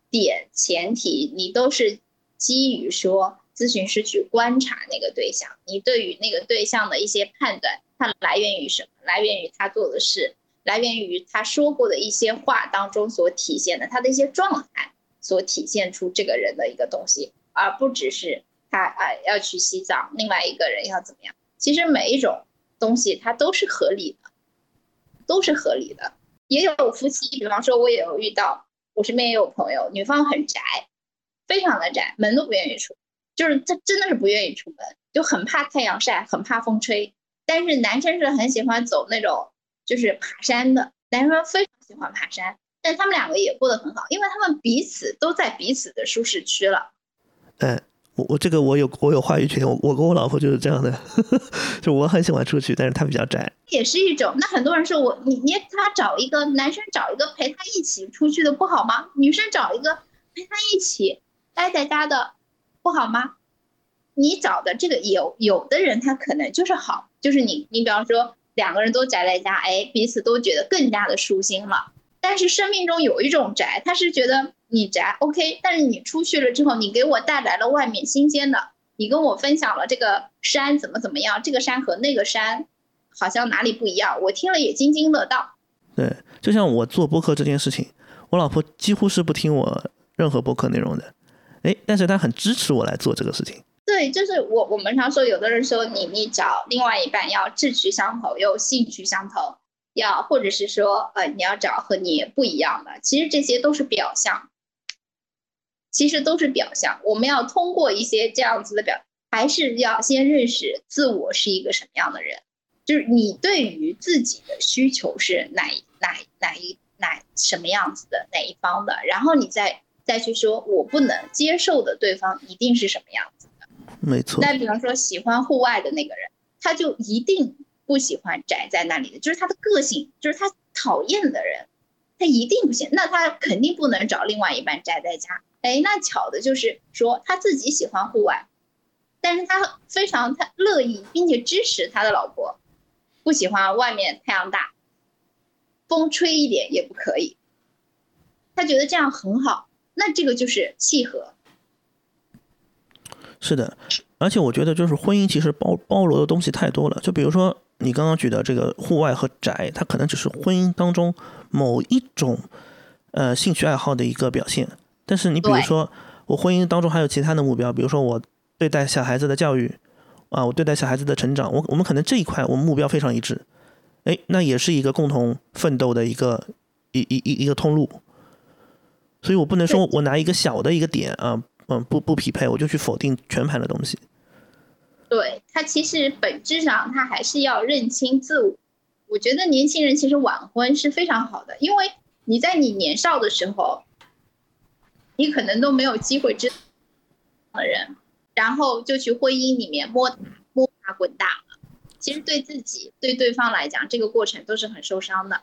点前提，你都是基于说咨询师去观察那个对象，你对于那个对象的一些判断。它来源于什么？来源于他做的事，来源于他说过的一些话当中所体现的他的一些状态，所体现出这个人的一个东西，而不只是他啊要去西藏，另外一个人要怎么样？其实每一种东西它都是合理的，都是合理的。也有夫妻，比方说我也有遇到，我身边也有朋友，女方很宅，非常的宅，门都不愿意出，就是他真的是不愿意出门，就很怕太阳晒，很怕风吹。但是男生是很喜欢走那种就是爬山的，男生非常喜欢爬山，但他们两个也过得很好，因为他们彼此都在彼此的舒适区了。哎，我我这个我有我有话语权，我我跟我老婆就是这样的，就我很喜欢出去，但是她比较宅，也是一种。那很多人说我你你他找一个男生找一个陪他一起出去的不好吗？女生找一个陪他一起待在家的不好吗？你找的这个有有的人他可能就是好。就是你，你比方说两个人都宅在家，哎，彼此都觉得更加的舒心了。但是生命中有一种宅，他是觉得你宅 OK，但是你出去了之后，你给我带来了外面新鲜的，你跟我分享了这个山怎么怎么样，这个山和那个山好像哪里不一样，我听了也津津乐道。对，就像我做播客这件事情，我老婆几乎是不听我任何播客内容的，哎，但是她很支持我来做这个事情。对，就是我我们常说，有的人说你你找另外一半要志趣相投，又兴趣相投，要或者是说呃你要找和你不一样的，其实这些都是表象，其实都是表象。我们要通过一些这样子的表，还是要先认识自我是一个什么样的人，就是你对于自己的需求是哪哪哪一哪什么样子的哪一方的，然后你再再去说我不能接受的对方一定是什么样。没错。那比方说喜欢户外的那个人，他就一定不喜欢宅在那里的，就是他的个性，就是他讨厌的人，他一定不行。那他肯定不能找另外一半宅在家。哎，那巧的就是说他自己喜欢户外，但是他非常他乐意并且支持他的老婆，不喜欢外面太阳大，风吹一点也不可以。他觉得这样很好，那这个就是契合。是的，而且我觉得就是婚姻其实包包罗的东西太多了。就比如说你刚刚举的这个户外和宅，它可能只是婚姻当中某一种呃兴趣爱好的一个表现。但是你比如说我婚姻当中还有其他的目标，比如说我对待小孩子的教育啊，我对待小孩子的成长，我我们可能这一块我们目标非常一致，哎，那也是一个共同奋斗的一个一一一一个通路。所以我不能说我拿一个小的一个点啊。嗯，不不匹配，我就去否定全盘的东西。对他其实本质上他还是要认清自我。我觉得年轻人其实晚婚是非常好的，因为你在你年少的时候，你可能都没有机会知的人，然后就去婚姻里面摸摸爬滚打了。其实对自己对对方来讲，这个过程都是很受伤的。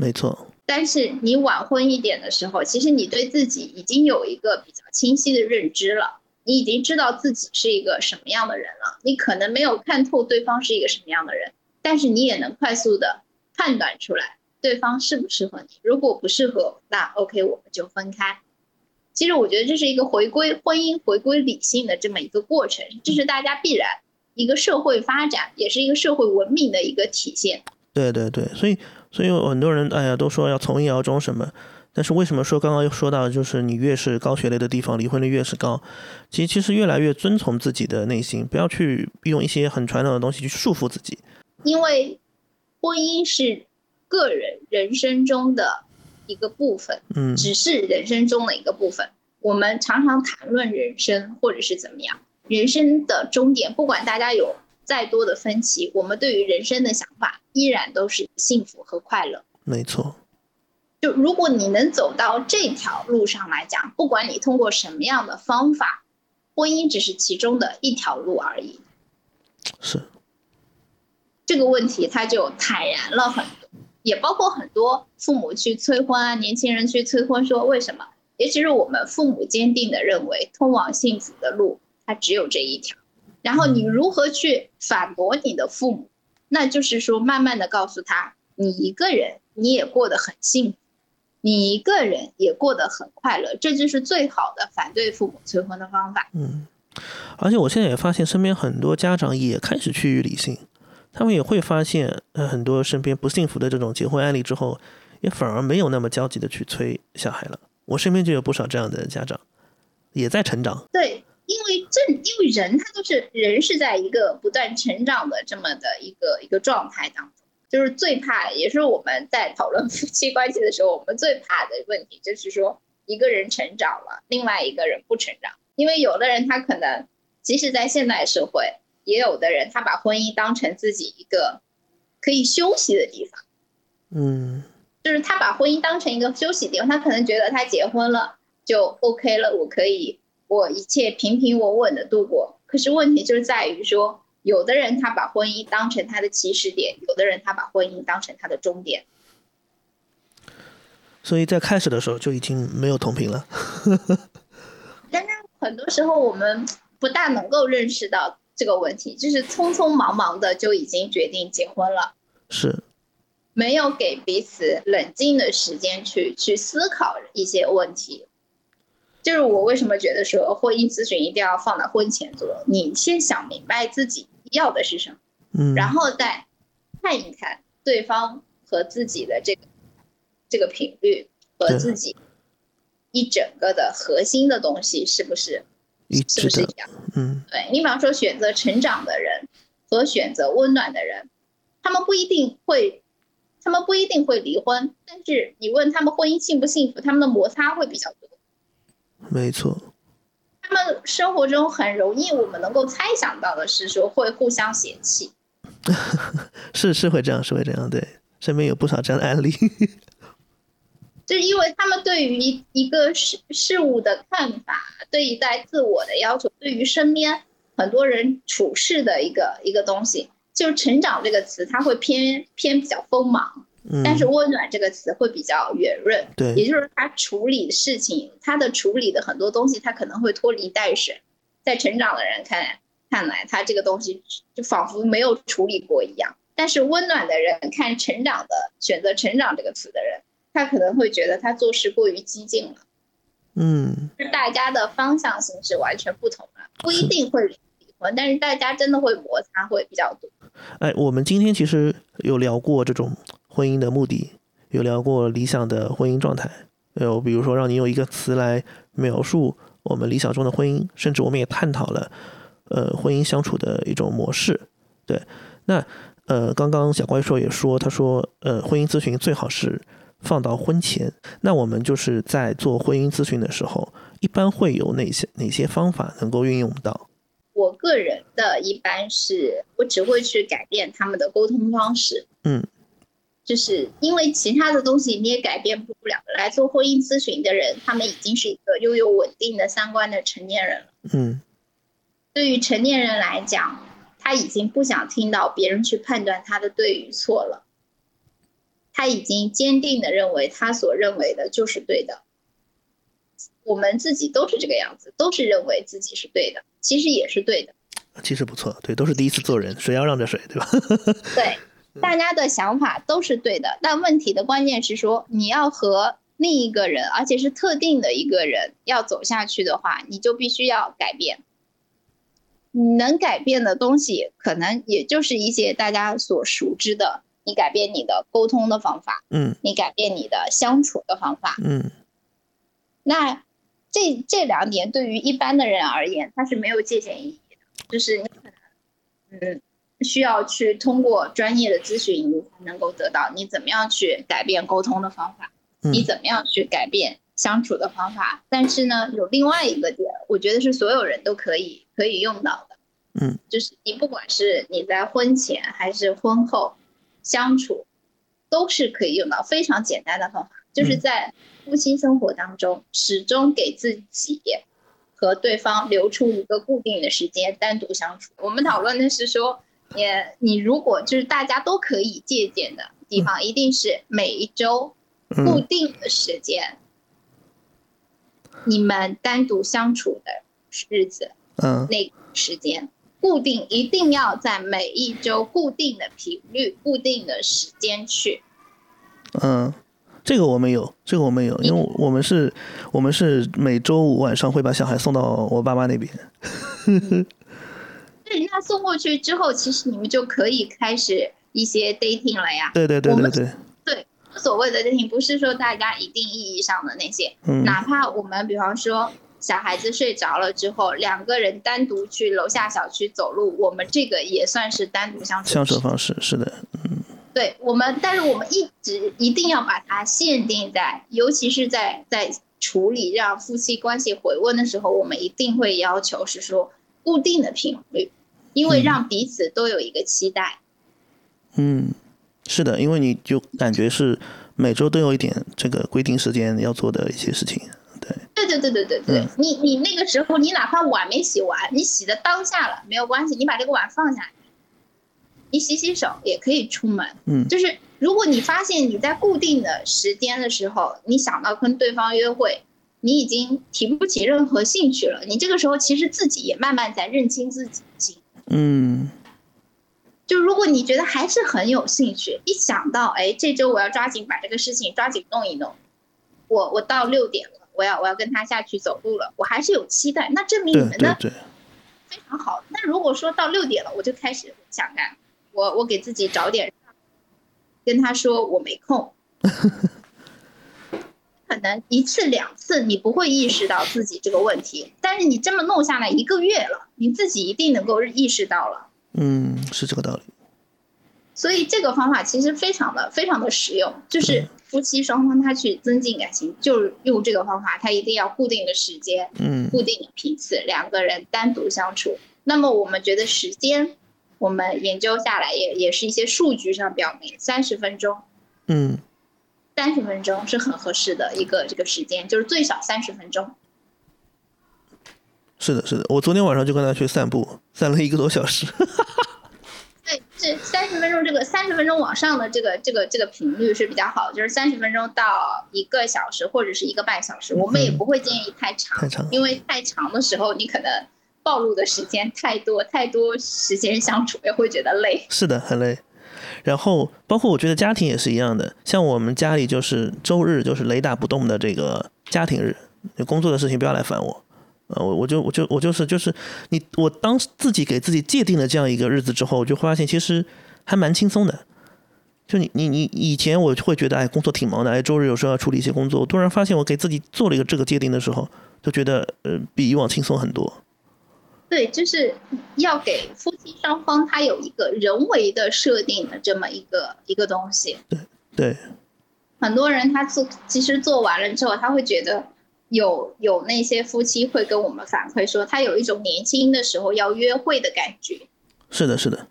没错。但是你晚婚一点的时候，其实你对自己已经有一个比较清晰的认知了，你已经知道自己是一个什么样的人了。你可能没有看透对方是一个什么样的人，但是你也能快速的判断出来对方适不适合你。如果不适合，那 OK，我们就分开。其实我觉得这是一个回归婚姻、回归理性的这么一个过程，这是大家必然一个社会发展，也是一个社会文明的一个体现。对对对，所以。所以有很多人哎呀都说要从一而终什么，但是为什么说刚刚又说到就是你越是高学历的地方离婚率越是高？其实其实越来越遵从自己的内心，不要去用一些很传统的东西去束缚自己。因为婚姻是个人人生中的一个部分，嗯，只是人生中的一个部分。我们常常谈论人生或者是怎么样，人生的终点，不管大家有。再多的分歧，我们对于人生的想法依然都是幸福和快乐。没错，就如果你能走到这条路上来讲，不管你通过什么样的方法，婚姻只是其中的一条路而已。是这个问题，他就坦然了很多，也包括很多父母去催婚啊，年轻人去催婚，说为什么？也其实我们父母坚定的认为，通往幸福的路，它只有这一条。然后你如何去反驳你的父母？那就是说，慢慢的告诉他，你一个人你也过得很幸福，你一个人也过得很快乐，这就是最好的反对父母催婚的方法。嗯，而且我现在也发现，身边很多家长也开始趋于理性，他们也会发现，呃，很多身边不幸福的这种结婚案例之后，也反而没有那么焦急的去催小孩了。我身边就有不少这样的家长，也在成长。对。因为正因为人他都是人是在一个不断成长的这么的一个一个状态当中，就是最怕也是我们在讨论夫妻关系的时候，我们最怕的问题就是说一个人成长了，另外一个人不成长。因为有的人他可能即使在现代社会，也有的人他把婚姻当成自己一个可以休息的地方，嗯，就是他把婚姻当成一个休息地方，他可能觉得他结婚了就 OK 了，我可以。我一切平平稳稳的度过，可是问题就是在于说，有的人他把婚姻当成他的起始点，有的人他把婚姻当成他的终点。所以在开始的时候就已经没有同频了。但是很多时候我们不大能够认识到这个问题，就是匆匆忙忙的就已经决定结婚了。是。没有给彼此冷静的时间去去思考一些问题。就是我为什么觉得说婚姻咨询一定要放到婚前做，你先想明白自己要的是什么，嗯，然后再看一看对方和自己的这个这个频率和自己一整个的核心的东西是不是是，不是一样？嗯对你比方说选择成长的人和选择温暖的人，他们不一定会，他们不一定会离婚，但是你问他们婚姻幸不幸福，他们的摩擦会比较多。没错，他们生活中很容易，我们能够猜想到的是说会互相嫌弃，是是会这样，是会这样，对，身边有不少这样的案例，就是因为他们对于一一个事事物的看法，对一代自我的要求，对于身边很多人处事的一个一个东西，就是“成长”这个词，它会偏偏比较锋芒。嗯，但是温暖这个词会比较圆润，对。也就是他处理事情，他的处理的很多东西，他可能会拖泥带水，在成长的人看，看来他这个东西就仿佛没有处理过一样。但是温暖的人看成长的，选择成长这个词的人，他可能会觉得他做事过于激进了，嗯。是大家的方向性是完全不同的，不一定会离婚，但是大家真的会摩擦会比较多。哎，我们今天其实有聊过这种婚姻的目的，有聊过理想的婚姻状态，有比如说让你用一个词来描述我们理想中的婚姻，甚至我们也探讨了呃婚姻相处的一种模式。对，那呃刚刚小怪兽也说，他说呃婚姻咨询最好是放到婚前。那我们就是在做婚姻咨询的时候，一般会有哪些哪些方法能够运用到？我个人的一般是我只会去改变他们的沟通方式，嗯，就是因为其他的东西你也改变不了。来做婚姻咨询的人，他们已经是一个拥有稳定的三观的成年人了。嗯对于成年人来讲，他已经不想听到别人去判断他的对与错了，他已经坚定的认为他所认为的就是对的。我们自己都是这个样子，都是认为自己是对的，其实也是对的。其实不错，对，都是第一次做人，谁要让着谁，对吧？对，大家的想法都是对的，但问题的关键是说，你要和另一个人，而且是特定的一个人要走下去的话，你就必须要改变。你能改变的东西，可能也就是一些大家所熟知的，你改变你的沟通的方法，嗯你改变你的相处的方法。嗯那这这两点对于一般的人而言，它是没有借鉴意义的，就是你可能，嗯，需要去通过专业的咨询，你才能够得到你怎么样去改变沟通的方法，嗯你怎么样去改变相处的方法。但是呢，有另外一个点，我觉得是所有人都可以可以用到的，嗯，就是你不管是你在婚前还是婚后相处，都是可以用到非常简单的方法，就是嗯在夫妻生活当中，始终给自己和对方留出一个固定的时间单独相处。我们讨论的是说，也你如果就是大家都可以借鉴的地方，一定是每一周固嗯定的时间，你们单独相处的日子，嗯那个时间固定，一定要在每一周固定的频率、固定的时间去。嗯，这个我们有，这个我们有，因为我们是，我们是每周五晚上会把小孩送到我爸妈那边。对，那送过去之后，其实你们就可以开始一些 dating 了呀。对对对对对，对，所谓的 dating 不是说大家一定意义上的那些，嗯哪怕我们比方说小孩子睡着了之后，两个人单独去楼下小区走路，我们这个也算是单独相处。相处方式是的，嗯对我们，但是我们一直一定要把它限定在，尤其是在在处理让夫妻关系回温的时候，我们一定会要求是说固定的频率，因为嗯让彼此都有一个期待。嗯，是的，因为你就感觉是每周都有一点这个规定时间要做的一些事情。对，对对对对对对，嗯你你那个时候你哪怕碗没洗完，你洗的当下了没有关系，你把这个碗放下，你洗洗手也可以出门。嗯就是如果你发现你在固定的时间的时候，你想到跟对方约会，你已经提不起任何兴趣了，你这个时候其实自己也慢慢在认清自己。嗯就如果你觉得还是很有兴趣，一想到哎这周我要抓紧把这个事情抓紧弄一弄，我我到六点了，我要我要跟他下去走路了，我还是有期待，那证明你们的对对，非常好。那如果说到六点了，我就开始想干，我我给自己找点，跟他说我没空。可能一次两次你不会意识到自己这个问题，但是你这么弄下来一个月了，你自己一定能够意识到了。嗯，是这个道理。所以这个方法其实非常的非常的实用，就是夫妻双方他去增进感情，就是用这个方法，他一定要固定的时间，嗯固定的频次，两个人单独相处。那么我们觉得时间，我们研究下来也也是一些数据上表明，三十分钟，嗯，三十分钟是很合适的一个这个时间，就是最少三十分钟。是的，是的。我昨天晚上就跟他去散步，散了一个多小时。对，这三十分钟这个三十分钟往上的这个这个这个频率是比较好的，就是三十分钟到一个小时或者是一个半小时，我们也不会建议太长，太长因为太长的时候你可能暴露的时间太多，太多时间相处也会觉得累。是的，很累。然后包括我觉得家庭也是一样的，像我们家里就是周日就是雷打不动的这个家庭日，你工作的事情不要来烦我。呃，我我就我就我就是就是你我当自己给自己界定了这样一个日子之后，我就发现其实还蛮轻松的。就你你你以前我会觉得哎工作挺忙的，哎周日有时候要处理一些工作，我突然发现我给自己做了一个这个界定的时候，就觉得呃比以往轻松很多。对，就是要给夫妻双方他有一个人为的设定的这么一个一个东西。对对，很多人他做其实做完了之后，他会觉得有有那些夫妻会跟我们反馈说，他有一种年轻的时候要约会的感觉，是的，是的，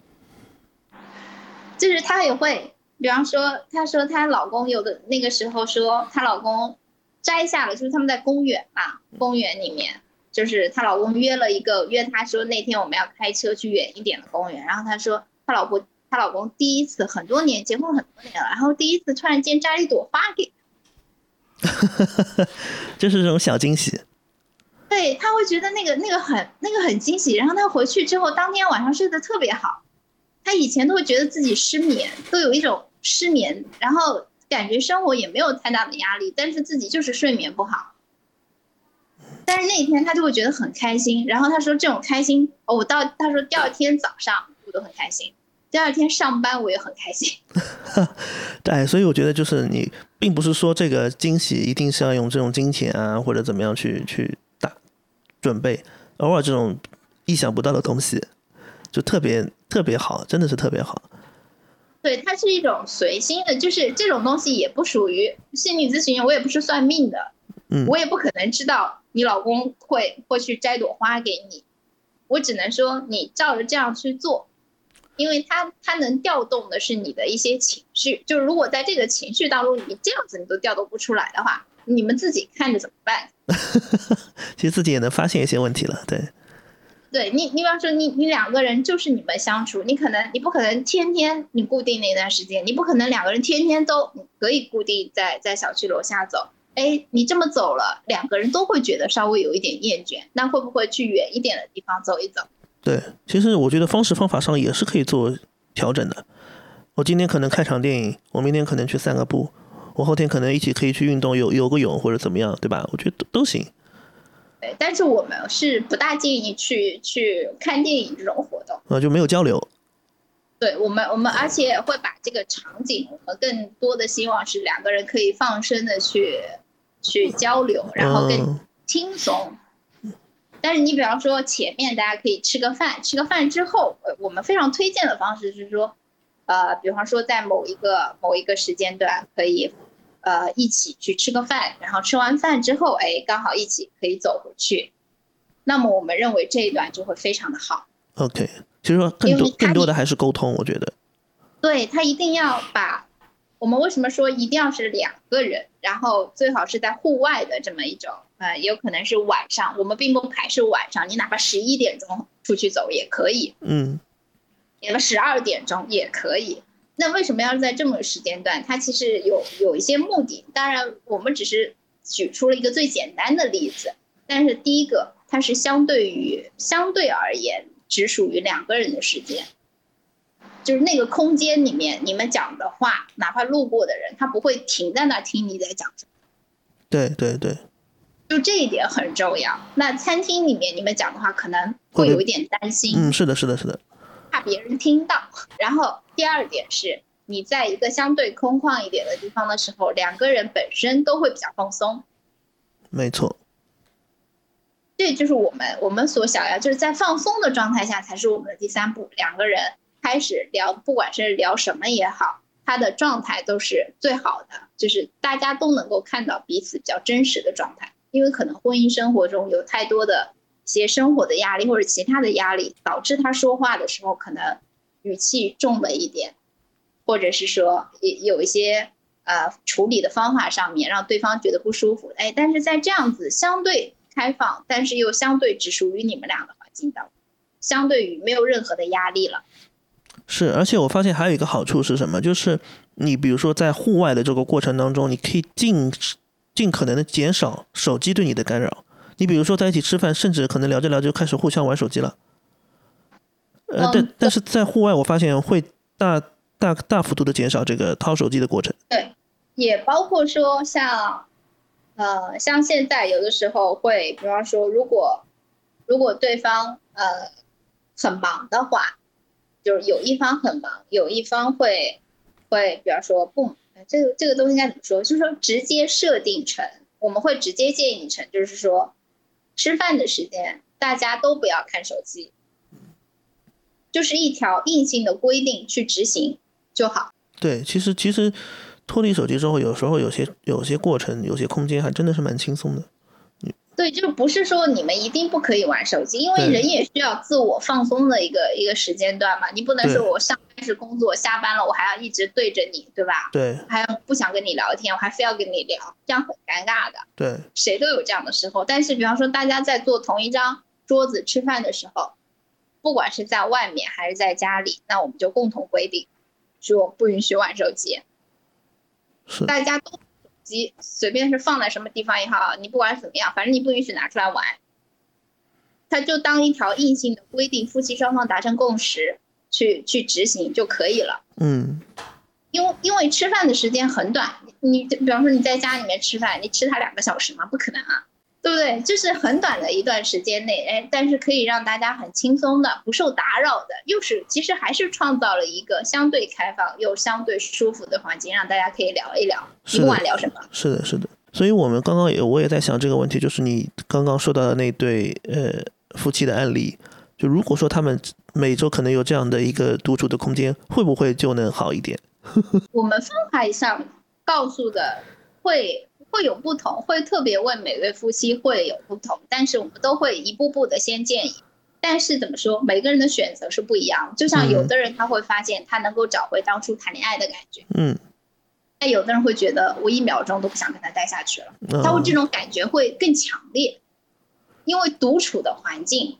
就是他也会，比方说，她说她老公有的那个时候说她老公摘下了，就是他们在公园嘛，公园里面，就是她老公约了一个约她说那天我们要开车去远一点的公园，然后她说她老婆她老公第一次很多年结婚很多年了，然后第一次突然间摘了一朵花给就 是这种小惊喜。对他会觉得那个那个很那个很惊喜，然后他回去之后当天晚上睡得特别好。他以前都会觉得自己失眠，都有一种失眠，然后感觉生活也没有太大的压力，但是自己就是睡眠不好。但是那一天他就会觉得很开心，然后他说这种开心，哦，我到他说第二天早上我都很开心，第二天上班我也很开心。对，所以我觉得就是你，并不是说这个惊喜一定是要用这种金钱啊或者怎么样去去打准备，偶尔这种意想不到的东西，就特别特别好，真的是特别好。对，它是一种随心的，就是这种东西也不属于心理咨询，我也不是算命的，嗯。我也不可能知道你老公会会去摘朵花给你，我只能说你照着这样去做，因为他他能调动的是你的一些情绪，就是如果在这个情绪当中你这样子你都调动不出来的话，你们自己看着怎么办？其实自己也能发现一些问题了，对，对你，你比方说你你两个人就是你们相处，你可能你不可能天天你固定那段时间，你不可能两个人天天都可以固定在在小区楼下走。哎，你这么走了，两个人都会觉得稍微有一点厌倦，那会不会去远一点的地方走一走？对，其实我觉得方式方法上也是可以做调整的。我今天可能看场电影，我明天可能去散个步，我后天可能一起可以去运动，游游个泳或者怎么样，对吧？我觉得都都行。对，但是我们是不大建议去去看电影这种活动。呃，就没有交流。对我们，我们而且会把这个场景，我们更多的希望是两个人可以放声的去去交流，然后更嗯轻松。但是你比方说前面大家可以吃个饭，吃个饭之后，呃，我们非常推荐的方式是说，呃，比方说在某一个某一个时间段可以，呃，一起去吃个饭，然后吃完饭之后，哎，刚好一起可以走回去。那么我们认为这一段就会非常的好。OK，其实说更多更多的还是沟通，我觉得。对他一定要把我们为什么说一定要是两个人，然后最好是在户外的这么一种，呃，也有可能是晚上，我们并不排斥晚上，你哪怕十一点钟出去走也可以，嗯哪怕十二点钟也可以。那为什么要在这么个时间段？它其实有有一些目的，当然我们只是举出了一个最简单的例子，但是第一个它是相对于相对而言只属于两个人的时间。就是那个空间里面你们讲的话，哪怕路过的人，他不会停在那儿听你在讲什么。对对对，就这一点很重要。那餐厅里面你们讲的话，可能会有一点担心，嗯，是的，是的，是的，怕别人听到。然后第二点是，你在一个相对空旷一点的地方的时候，两个人本身都会比较放松。没错，这就是我们我们所想要，就是在放松的状态下才是我们的第三步。两个人开始聊，不管是聊什么也好，他的状态都是最好的，就是大家都能够看到彼此比较真实的状态。因为可能婚姻生活中有太多的一些生活的压力或者其他的压力，导致他说话的时候可能语气重了一点，或者是说有有一些呃处理的方法上面让对方觉得不舒服。哎，但是在这样子相对开放，但是又相对只属于你们俩的环境当中，相对于没有任何的压力了。是，而且我发现还有一个好处是什么？就是你比如说在户外的这个过程当中，你可以尽尽可能的减少手机对你的干扰。你比如说在一起吃饭，甚至可能聊着聊着就开始互相玩手机了。呃，但但是在户外，我发现会大大大幅度的减少这个掏手机的过程。对，也包括说像，呃，像现在有的时候会，比方说，如果如果对方呃很忙的话，就是有一方很忙，有一方会会，比方说不，这个这个东西应该怎么说？就是说直接设定成，我们会直接建议成，就是说吃饭的时间大家都不要看手机，就是一条硬性的规定去执行就好。对，其实其实脱离手机之后，有时候有些有些过程，有些空间还真的是蛮轻松的。对，就不是说你们一定不可以玩手机，因为人也需要自我放松的一个一个时间段嘛。你不能说我上班是工作，下班了我还要一直对着你，对吧？对，还要不想跟你聊天，我还非要跟你聊，这样很尴尬的。对，谁都有这样的时候。但是，比方说大家在坐同一张桌子吃饭的时候，不管是在外面还是在家里，那我们就共同规定，说不允许玩手机。是，大家都手。机随便是放在什么地方也好，你不管怎么样，反正你不允许拿出来玩。他就当一条硬性的规定，夫妻双方达成共识，去去执行就可以了。嗯，因为因为吃饭的时间很短，你比方说你在家里面吃饭，你吃它两个小时吗？不可能啊。对不对？就是很短的一段时间内，哎，但是可以让大家很轻松的、不受打扰的，又是其实还是创造了一个相对开放又相对舒服的环境，让大家可以聊一聊，你不管聊什么。是的，是的。所以我们刚刚也我也在想这个问题，就是你刚刚说到的那对呃夫妻的案例，就如果说他们每周可能有这样的一个独处的空间，会不会就能好一点？我们方法上告诉的会。会有不同，会特别为每对夫妻会有不同，但是我们都会一步步的先建议。但是怎么说，每个人的选择是不一样。就像有的人他会发现他能够找回当初谈恋爱的感觉，嗯，那有的人会觉得我一秒钟都不想跟他待下去了，他会这种感觉会更强烈。因为独处的环境，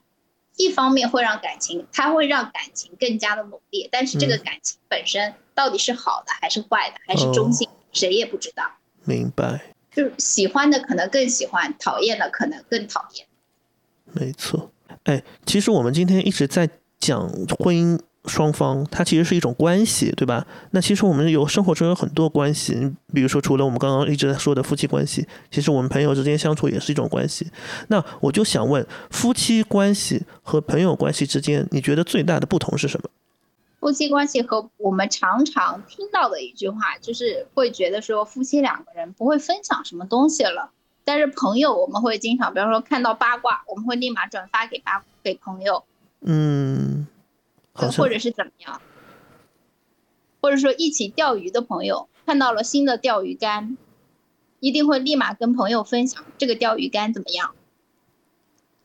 一方面会让感情，它会让感情更加的猛烈，但是这个感情本身到底是好的还是坏的，还是中性，谁也不知道。明白。就喜欢的可能更喜欢，讨厌的可能更讨厌。没错，哎，其实我们今天一直在讲婚姻双方，它其实是一种关系，对吧？那其实我们有生活中有很多关系，比如说除了我们刚刚一直在说的夫妻关系，其实我们朋友之间相处也是一种关系。那我就想问，夫妻关系和朋友关系之间，你觉得最大的不同是什么？夫妻关系和我们常常听到的一句话，就是会觉得说夫妻两个人不会分享什么东西了。但是朋友，我们会经常，比方说看到八卦，我们会立马转发给八给朋友，嗯，或者是怎么样，或者说一起钓鱼的朋友看到了新的钓鱼竿，一定会立马跟朋友分享这个钓鱼竿怎么样。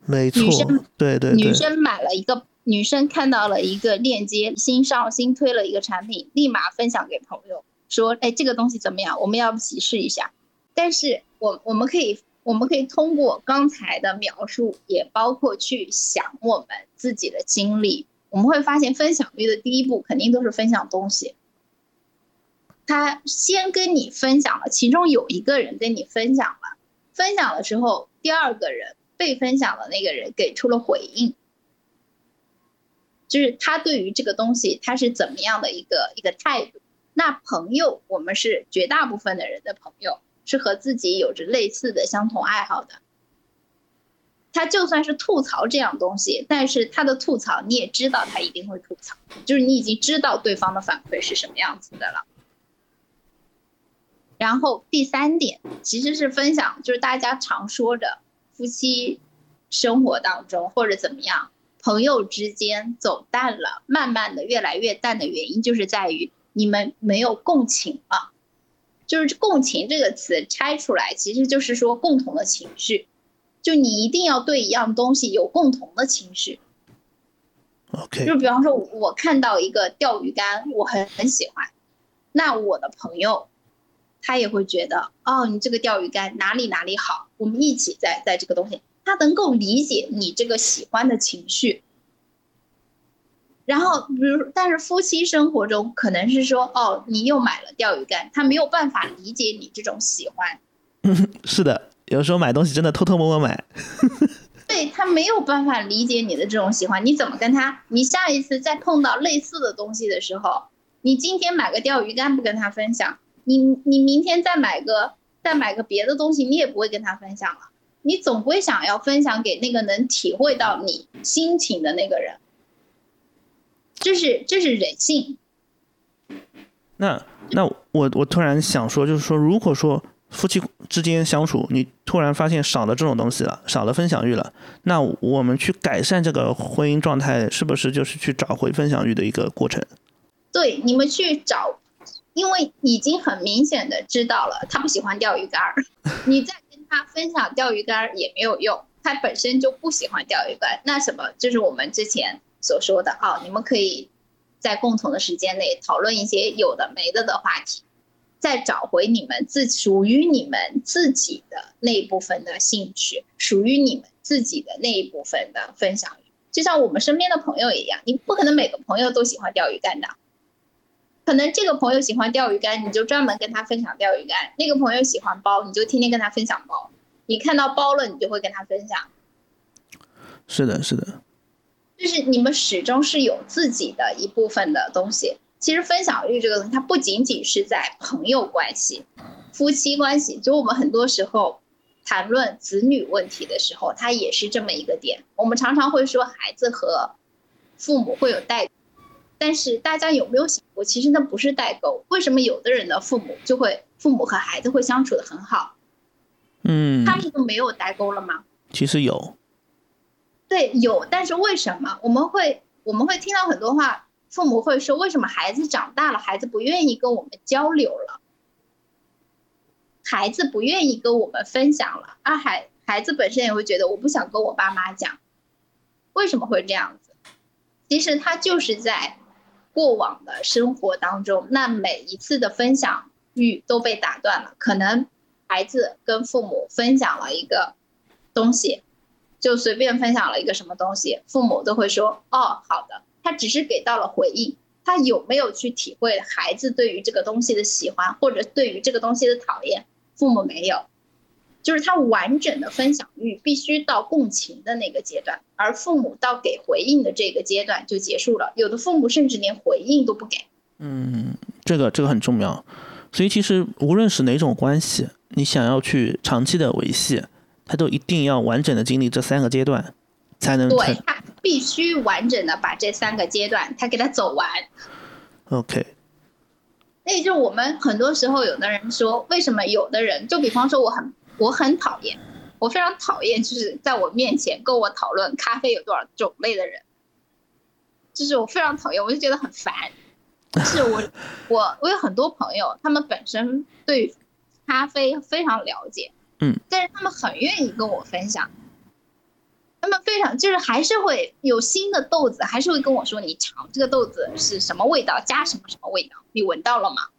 没错，女生对对，女生买了一个。女生看到了一个链接，新上新推了一个产品，立马分享给朋友，说：“哎，这个东西怎么样？我们要不起试一下？”但是，我我们可以，我们可以通过刚才的描述，也包括去想我们自己的经历，我们会发现，分享欲的第一步肯定都是分享东西。他先跟你分享了，其中有一个人跟你分享了，分享了之后，第二个人被分享的那个人给出了回应。就是他对于这个东西他是怎么样的一个一个态度。那朋友，我们是绝大部分的人的朋友，是和自己有着类似的相同爱好的。他就算是吐槽这样东西，但是他的吐槽你也知道他一定会吐槽，就是你已经知道对方的反馈是什么样子的了。然后第三点其实是分享，就是大家常说的夫妻生活当中或者怎么样，朋友之间走淡了，慢慢的越来越淡的原因，就是在于你们没有共情了。就是共情这个词拆出来，其实就是说共同的情绪，就你一定要对一样东西有共同的情绪。OK，就比方说，我看到一个钓鱼竿，我很很喜欢，那我的朋友。他也会觉得，哦，你这个钓鱼竿哪里哪里好，我们一起在在这个东西，他能够理解你这个喜欢的情绪。然后，比如，但是夫妻生活中可能是说，哦，你又买了钓鱼竿，他没有办法理解你这种喜欢。是的，有时候买东西真的偷偷摸摸买。对他没有办法理解你的这种喜欢，你怎么跟他？你下一次再碰到类似的东西的时候，你今天买个钓鱼竿不跟他分享？你你明天再买个再买个别的东西，你也不会跟他分享了。你总归想要分享给那个能体会到你心情的那个人，这是这是人性。那那我我突然想说，就是说，如果说夫妻之间相处，你突然发现少了这种东西了，少了分享欲了，那我们去改善这个婚姻状态，是不是就是去找回分享欲的一个过程？对，你们去找。因为已经很明显的知道了他不喜欢钓鱼竿儿，你再跟他分享钓鱼竿也没有用，他本身就不喜欢钓鱼竿。那什么，就是我们之前所说的啊，你们可以在共同的时间内讨论一些有的没的的话题，再找回你们自属于你们自己的那一部分的兴趣，属于你们自己的那一部分的分享欲。就像我们身边的朋友一样，你不可能每个朋友都喜欢钓鱼竿的。可能这个朋友喜欢钓鱼竿，你就专门跟他分享钓鱼竿；那个朋友喜欢包，你就天天跟他分享包。你看到包了，你就会跟他分享。是的，是的，就是你们始终是有自己的一部分的东西。其实分享欲这个东西，它不仅仅是在朋友关系、夫妻关系，就我们很多时候谈论子女问题的时候，它也是这么一个点。我们常常会说，孩子和父母会有代。但是大家有没有想过，其实那不是代沟？为什么有的人的父母就会父母和孩子会相处的很好？嗯，他们就没有代沟了吗？其实有，对，有。但是为什么我们会我们会听到很多话？父母会说，为什么孩子长大了，孩子不愿意跟我们交流了？孩子不愿意跟我们分享了啊？孩孩子本身也会觉得，我不想跟我爸妈讲。为什么会这样子？其实他就是在。过往的生活当中，那每一次的分享欲都被打断了。可能孩子跟父母分享了一个东西，就随便分享了一个什么东西，父母都会说：“哦，好的。”他只是给到了回应，他有没有去体会孩子对于这个东西的喜欢，或者对于这个东西的讨厌？父母没有。就是他完整的分享欲必须到共情的那个阶段，而父母到给回应的这个阶段就结束了。有的父母甚至连回应都不给。嗯，这个这个很重要。所以其实无论是哪种关系，你想要去长期的维系，他都一定要完整的经历这三个阶段，才能对他必须完整的把这三个阶段他给他走完。OK。那也就是我们很多时候有的人说，为什么有的人就比方说我很。我很讨厌，我非常讨厌，就是在我面前跟我讨论咖啡有多少种类的人，就是我非常讨厌，我就觉得很烦。是我，我我有很多朋友，他们本身对咖啡非常了解，嗯，但是他们很愿意跟我分享，他们非常就是还是会有新的豆子，还是会跟我说你尝这个豆子是什么味道，加什么什么味道，你闻到了吗？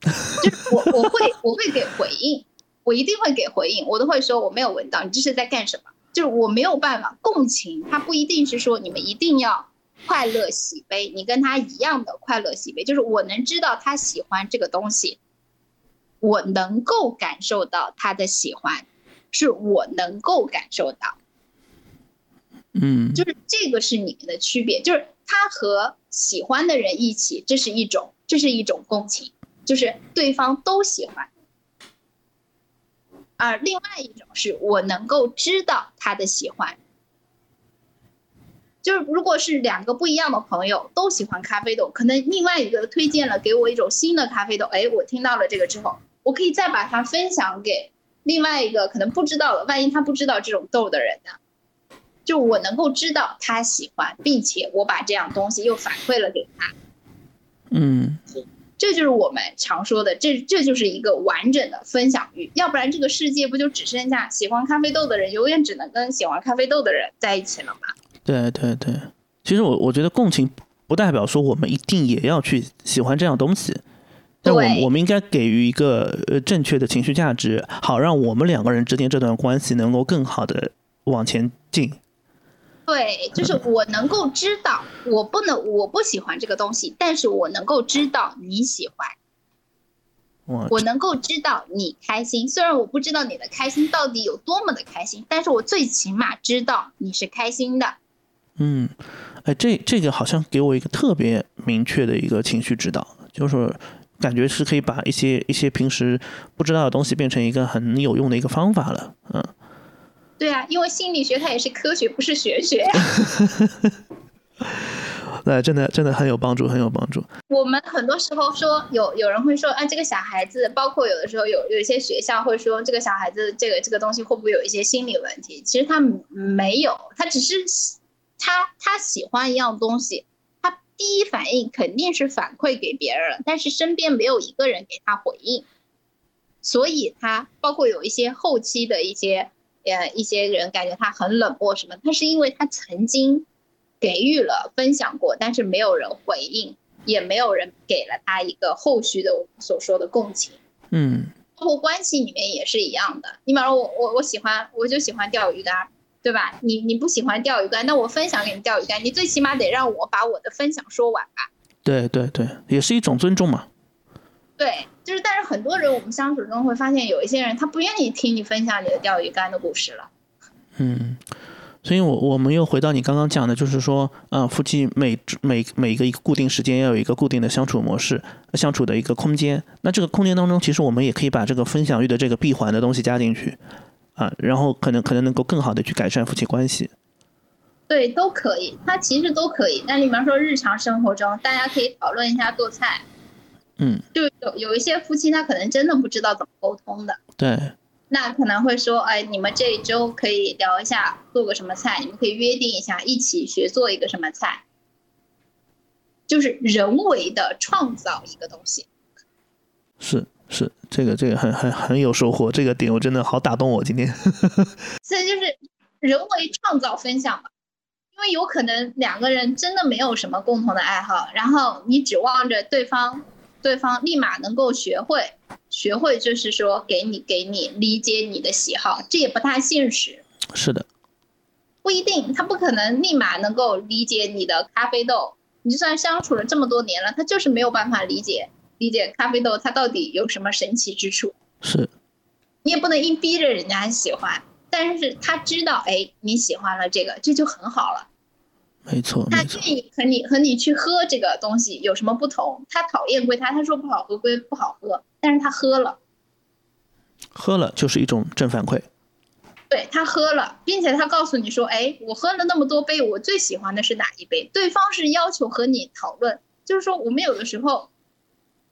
就是我我会我会给回应。我一定会给回应，我都会说我没有闻到，你这是在干什么？就是我没有办法共情，他不一定是说你们一定要快乐喜悲，你跟他一样的快乐喜悲，就是我能知道他喜欢这个东西，我能够感受到他的喜欢，是我能够感受到，嗯，就是这个是你们的区别，就是他他和喜欢的人一起，这是一种，这是一种共情，就是对方都喜欢。而另外一种是我能够知道他的喜欢，就是如果是两个不一样的朋友都喜欢咖啡豆，可能另外一个推荐了给我一种新的咖啡豆，哎，我听到了这个之后，我可以再把它分享给另外一个可能不知道的，万一他不知道这种豆的人呢？就我能够知道他喜欢，并且我把这样东西又反馈了给他，嗯，这就是我们常说的，这这就是一个完整的分享欲，要不然这个世界不就只剩下喜欢咖啡豆的人，永远只能跟喜欢咖啡豆的人在一起了吗？对对对，其实我我觉得共情不代表说我们一定也要去喜欢这样东西，但我对我们应该给予一个呃正确的情绪价值，好让我们两个人之间这段关系能够更好的往前进。对，就是我能够知道，我不能，我不喜欢这个东西，但是我能够知道你喜欢，哇，我能够知道你开心。虽然我不知道你的开心到底有多么的开心，但是我最起码知道你是开心的。嗯，哎，这这个好像给我一个特别明确的一个情绪指导，就是感觉是可以把一些一些平时不知道的东西变成一个很有用的一个方法了。嗯，对啊，因为心理学它也是科学，不是玄学。那真的真的很有帮助，很有帮助。我们很多时候说有有人会说啊，这个小孩子，包括有的时候有有一些学校会说这个小孩子这个这个东西会不会有一些心理问题？其实他没有，他只是他他喜欢一样东西，他第一反应肯定是反馈给别人，但是身边没有一个人给他回应，所以他包括有一些后期的一些呃一些人感觉他很冷漠什么，他是因为他曾经给予了分享过，但是没有人回应。也没有人给了他一个后续的我们所说的共情，嗯包括关系里面也是一样的。你比方说我我我喜欢我就喜欢钓鱼竿，对吧？你你不喜欢钓鱼竿，那我分享给你钓鱼竿，你最起码得让我把我的分享说完吧？对对对，也是一种尊重嘛。对，就是但是很多人我们相处中会发现，有一些人他不愿意听你分享你的钓鱼竿的故事了。嗯，所以我我们又回到你刚刚讲的，就是说，呃，夫妻每每每一个一个固定时间要有一个固定的相处模式，相处的一个空间。那这个空间当中，其实我们也可以把这个分享欲的这个闭环的东西加进去，啊，然后可能可能能够更好的去改善夫妻关系。对，都可以，它其实都可以。那你比方说日常生活中，大家可以讨论一下做菜，嗯，就有有一些夫妻他可能真的不知道怎么沟通的。对，那可能会说，哎，你们这一周可以聊一下做个什么菜，你们可以约定一下一起学做一个什么菜，就是人为的创造一个东西。是是，这个这个很很很有收获，这个点我真的好打动我今天。所以就是人为创造分享嘛，因为有可能两个人真的没有什么共同的爱好，然后你指望着对方，对方立马能够学会，学会就是说给你给你理解你的喜好，这也不太现实。是的，不一定，他不可能立马能够理解你的咖啡豆。你就算相处了这么多年了，他就是没有办法理解理解咖啡豆它到底有什么神奇之处。是你也不能硬逼着人家喜欢，但是他知道，哎，你喜欢了这个，这就很好了。没错他愿意和你和你去喝这个东西有什么不同？他讨厌归他，他说不好喝归不好喝，但是他喝了，喝了就是一种正反馈。对他喝了，并且他告诉你说，哎，我喝了那么多杯，我最喜欢的是哪一杯？对方是要求和你讨论，就是说我们有的时候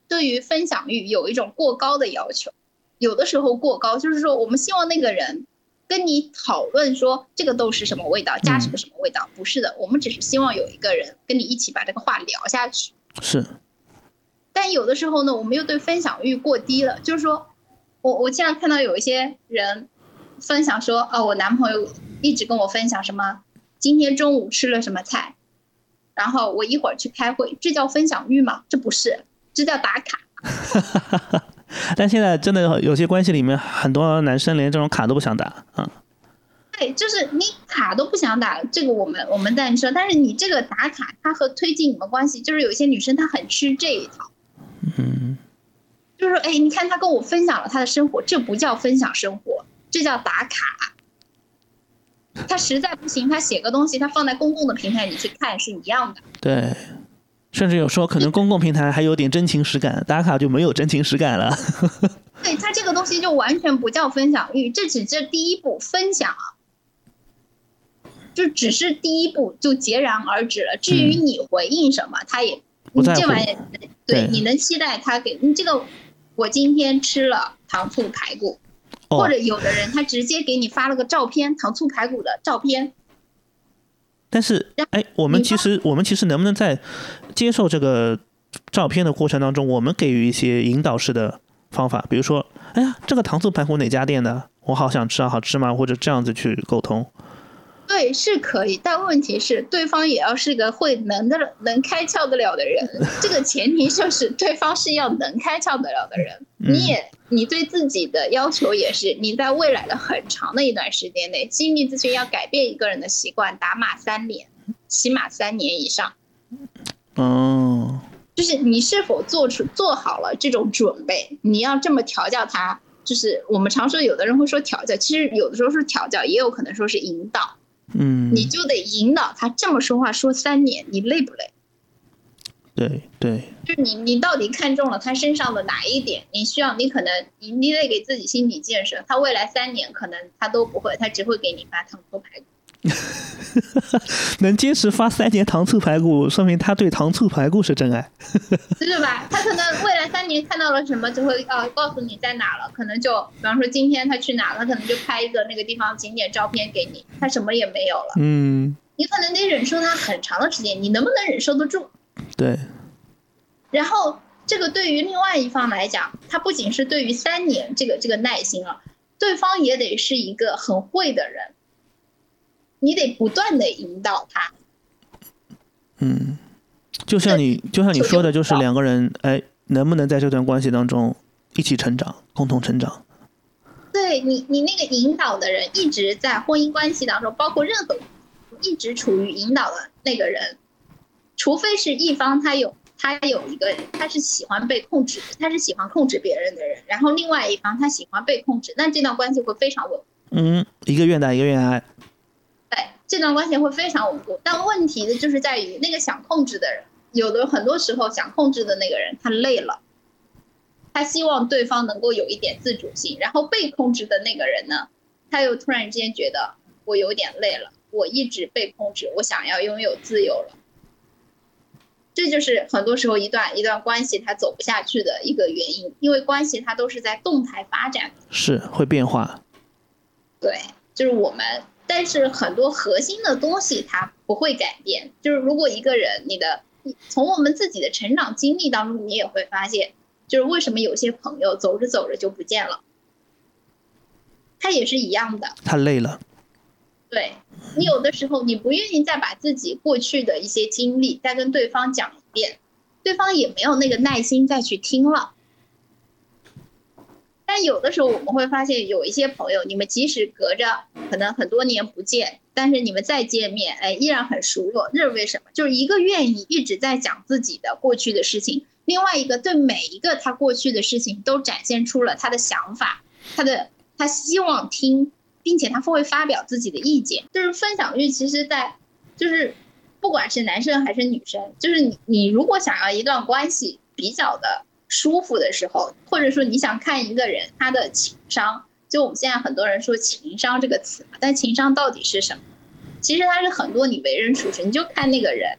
对于分享欲有一种过高的要求，有的时候过高，就是说我们希望那个人跟你讨论说这个豆是什么味道，加什么什么味道，不是的，我们只是希望有一个人跟你一起把这个话聊下去。是但有的时候呢，我们又对分享欲过低了，就是说，我我经常看到有一些人分享说，哦，我男朋友一直跟我分享什么，今天中午吃了什么菜，然后我一会儿去开会，这叫分享欲吗？这不是，这叫打卡。但现在真的有些关系里面，很多男生连这种卡都不想打啊。对，就是你卡都不想打，这个我们我们再说，但是你这个打卡，它和推进你们关系，就是有一些女生她很吃这一套。嗯，就是说，哎，你看他跟我分享了他的生活，这不叫分享生活，这叫打卡。他实在不行，他写个东西，他放在公共的平台你去看是一样的。对，甚至有时候可能公共平台还有点真情实感，打卡就没有真情实感了。对他这个东西就完全不叫分享欲，这只是第一步分享，就只是第一步就截然而止了。至于你回应什么，他也你这玩意，对，你能期待他给你这个？我今天吃了糖醋排骨。或者有的人他直接给你发了个照片，糖醋排骨的照片。但是，哎，我们其实我们其实能不能在接受这个照片的过程当中，我们给予一些引导式的方法，比如说，哎呀，这个糖醋排骨哪家店的？我好想吃啊，好吃吗？或者这样子去沟通。对，是可以，但问题是对方也要是个会能的、能开窍得了的人。这个前提就是对方是要能开窍得了的人。你也，你对自己的要求也是，你在未来的很长的一段时间内，心理咨询要改变一个人的习惯，打码三年，起码三年以上。哦，就是你是否做出做好了这种准备？你要这么调教他，就是我们常说，有的人会说调教，其实有的时候是调教，也有可能说是引导。嗯，你就得引导他这么说话说三年，你累不累？对对，就你你到底看中了他身上的哪一点？你需要你可能你你得给自己心理建设，他未来三年可能他都不会，他只会给你发糖醋排骨。能坚持发三年糖醋排骨，说明他对糖醋排骨是真爱，对吧？他可能未来三年看到了什么，就会呃告诉你在哪了。可能就比方说今天他去哪了，可能就拍一个那个地方景点照片给你。他什么也没有了，嗯，你可能得忍受他很长的时间，你能不能忍受得住？对。然后这个对于另外一方来讲，他不仅是对于三年这个这个耐心啊，对方也得是一个很会的人。你得不断的引导他，嗯，就像你就像你说的，就是两个人，哎，能不能在这段关系当中一起成长，共同成长？对你，你那个引导的人一直在婚姻关系当中，包括任何一直处于引导的那个人，除非是一方他有他有一个他是喜欢被控制，他是喜欢控制别人的人，然后另外一方他喜欢被控制，那这段关系会非常稳。嗯，一个愿打一个愿挨。对，这段关系会非常稳固。但问题的就是在于那个想控制的人，有的很多时候想控制的那个人他累了，他希望对方能够有一点自主性。然后被控制的那个人呢，他又突然之间觉得我有点累了，我一直被控制，我想要拥有自由了。这就是很多时候一段一段关系它走不下去的一个原因，因为关系它都是在动态发展，是会变化。对，就是我们。但是很多核心的东西它不会改变，就是如果一个人你的从我们自己的成长经历当中，你也会发现，就是为什么有些朋友走着走着就不见了，他也是一样的，他累了。对你有的时候你不愿意再把自己过去的一些经历再跟对方讲一遍，对方也没有那个耐心再去听了。但有的时候我们会发现，有一些朋友，你们即使隔着可能很多年不见，但是你们再见面，哎，依然很熟络。这是为什么？就是一个愿意一直在讲自己的过去的事情，另外一个对每一个他过去的事情都展现出了他的想法，他的他希望听，并且他会发表自己的意见。就是分享欲，其实，在就是不管是男生还是女生，就是你你如果想要一段关系比较的。舒服的时候，或者说你想看一个人他的情商，就我们现在很多人说情商这个词嘛，但情商到底是什么？其实它是很多你为人处事，你就看那个人，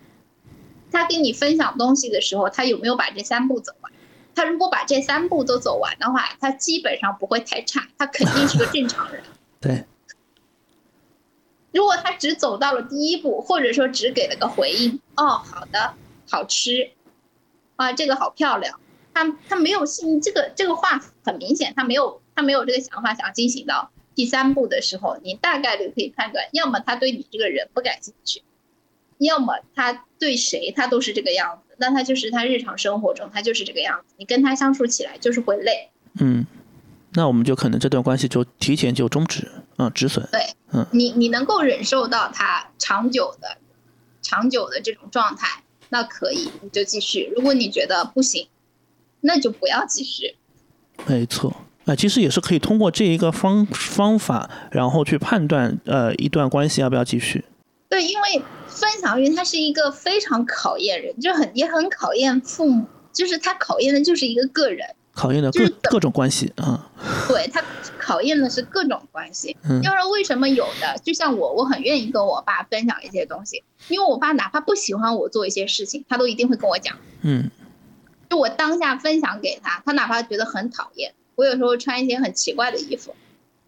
他跟你分享东西的时候，他有没有把这三步走完？他如果把这三步都走完的话，他基本上不会太差，他肯定是个正常人。对。如果他只走到了第一步，或者说只给了个回应，哦，好的，好吃，啊，这个好漂亮。他他没有信这个这个话很明显，他没有他没有这个想法想要进行到第三步的时候，你大概率可以判断，要么他对你这个人不感兴趣，要么他对谁他都是这个样子，那他就是他日常生活中他就是这个样子，你跟他相处起来就是会累。嗯，那我们就可能这段关系就提前就终止，嗯，止损。对，嗯，你你能够忍受到他长久的长久的这种状态，那可以你就继续。如果你觉得不行。那就不要继续。没错，啊，其实也是可以通过这一个方方法，然后去判断呃一段关系要不要继续。对，因为分享欲它是一个非常考验人，就很也很考验父母，就是它考验的就是一个个人，考验的各各种关系啊。对他考验的是各种关系。嗯。要是为什么有的，就像我，我很愿意跟我爸分享一些东西，因为我爸哪怕不喜欢我做一些事情，他都一定会跟我讲。嗯。就我当下分享给他，他哪怕觉得很讨厌，我有时候穿一些很奇怪的衣服，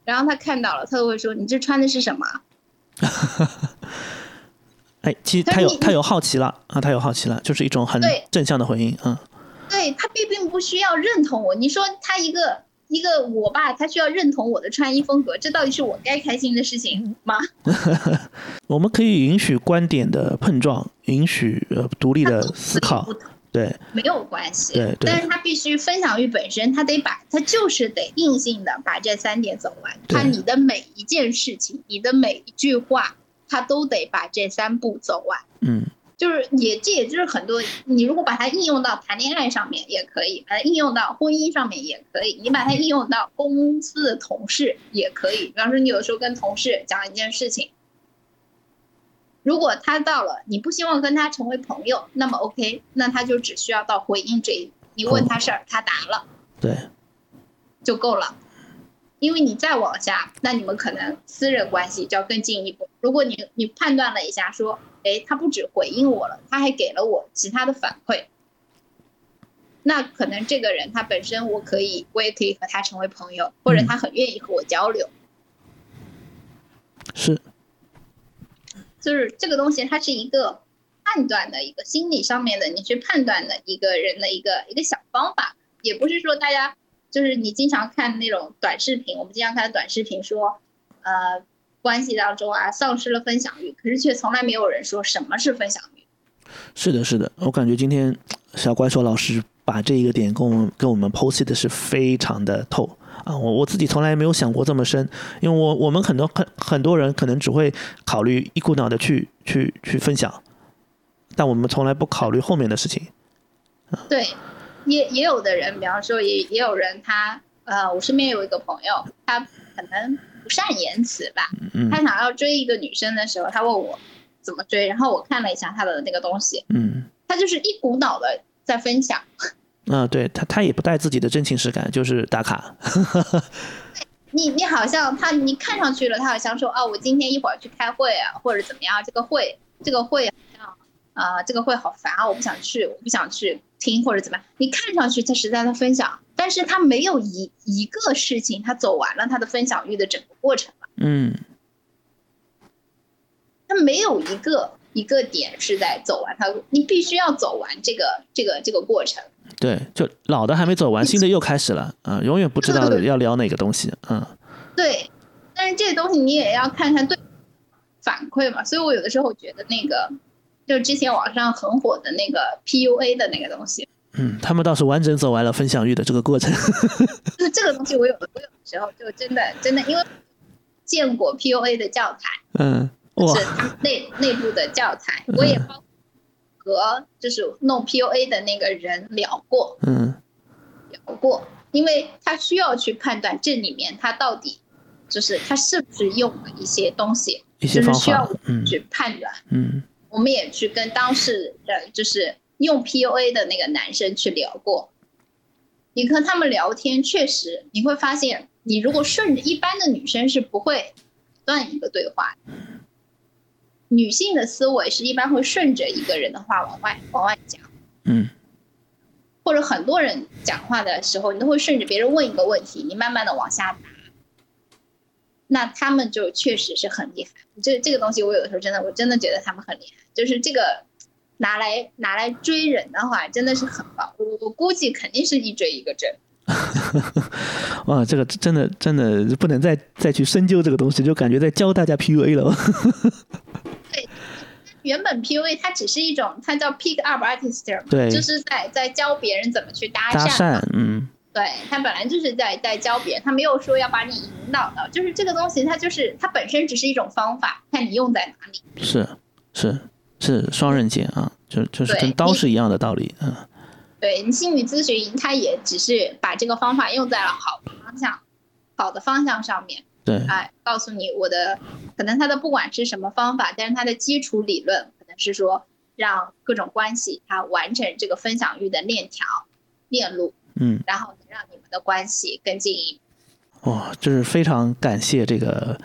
然后他看到了，他都会说：“你这穿的是什么？” 哎，其实他有他有好奇了啊，他有好奇了，就是一种很正向的回应，嗯。对他并并不需要认同我，你说他一个一个我爸，他需要认同我的穿衣风格，这到底是我该开心的事情吗？我们可以允许观点的碰撞，允许呃独立的思考，对，没有关系，对，但是他必须分享欲本身，他得把他就是得硬性的把这三点走完，他你的每一件事情，你的每一句话。他都得把这三步走完，嗯，就是也这也就是很多，你如果把它应用到谈恋爱上面也可以，把它应用到婚姻上面也可以，你把它应用到公司的同事也可以。比方说，你有时候跟同事讲一件事情，如果他到了你不希望跟他成为朋友，那么 OK，那他就只需要到回应这一，你问他事儿，他答了，对，就够了。因为你再往下，那你们可能私人关系就要更进一步。如果你你判断了一下，说，哎，他不止回应我了，他还给了我其他的反馈，那可能这个人他本身我可以，我也可以和他成为朋友，或者他很愿意和我交流。是，就是这个东西，它是一个判断的一个心理上面的，你去判断的一个人的一个一个小方法，也不是说大家。就是你经常看那种短视频，我们经常看短视频说，呃，关系当中啊丧失了分享欲，可是却从来没有人说什么是分享欲。是的，是的，我感觉今天小怪兽老师把这一个点跟我们跟我们剖析的是非常的透啊，我我自己从来没有想过这么深，因为我我们很多很很多人可能只会考虑一股脑的去去去分享，但我们从来不考虑后面的事情。对。也也有的人，比方说也也有人，他呃，我身边有一个朋友，他可能不善言辞吧，他想要追一个女生的时候，他问我怎么追，然后我看了一下他的那个东西，嗯，他就是一股脑的在分享，嗯，对他他也不带自己的真情实感，就是打卡，你你好像他你看上去了，他好像说啊，我今天一会儿去开会啊，或者怎么样，这个会这个会好像啊，这个会好烦啊，我不想去，我不想去。听或者怎么样？你看上去他是在他分享，但是他没有一一个事情他走完了他的分享欲的整个过程了。嗯，他没有一个一个点是在走完他，你必须要走完这个这个这个过程。对，就老的还没走完，新的又开始了啊！永远不知道要聊哪个东西。嗯，对，但是这个东西你也要看看对反馈嘛。所以我有的时候觉得那个。就之前网上很火的那个 PUA 的那个东西，嗯，他们倒是完整走完了分享欲的这个过程。就是这个东西，我有我有的时候就真的真的，因为见过 PUA 的教材，嗯，是他们内内部的教材，我也包和就是弄 PUA 的那个人聊过，嗯，聊过，因为他需要去判断这里面他到底就是他是不是用了一些东西，一些方法，嗯，去判断，嗯。我们也去跟当事人，就是用 PUA 的那个男生去聊过。你和他们聊天，确实你会发现，你如果顺着一般的女生是不会断一个对话。女性的思维是一般会顺着一个人的话往外往外讲，嗯，或者很多人讲话的时候，你都会顺着别人问一个问题，你慢慢的往下答。那他们就确实是很厉害，这这个东西我有的时候真的我真的觉得他们很厉害，就是这个拿来拿来追人的话，真的是很棒。我我估计肯定是一追一个准。哇，这个真的真的不能再再去深究这个东西，就感觉在教大家 PUA 了。对，原本 PUA 它只是一种，它叫 Pick Up Artist，对，就是在在教别人怎么去搭讪。搭讪，嗯。对他本来就是在在教别人，他没有说要把你引导到，就是这个东西，它就是它本身只是一种方法，看你用在哪里。是是是双刃剑啊，就就是跟刀是一样的道理，嗯。对你心理咨询，他也只是把这个方法用在了好的方向、好的方向上面。对，哎，告诉你我的，可能他的不管是什么方法，但是他的基础理论可能是说让各种关系它完成这个分享欲的链条、链路，嗯，然后能让你们的关系更进一步。哇，就是非常感谢这个。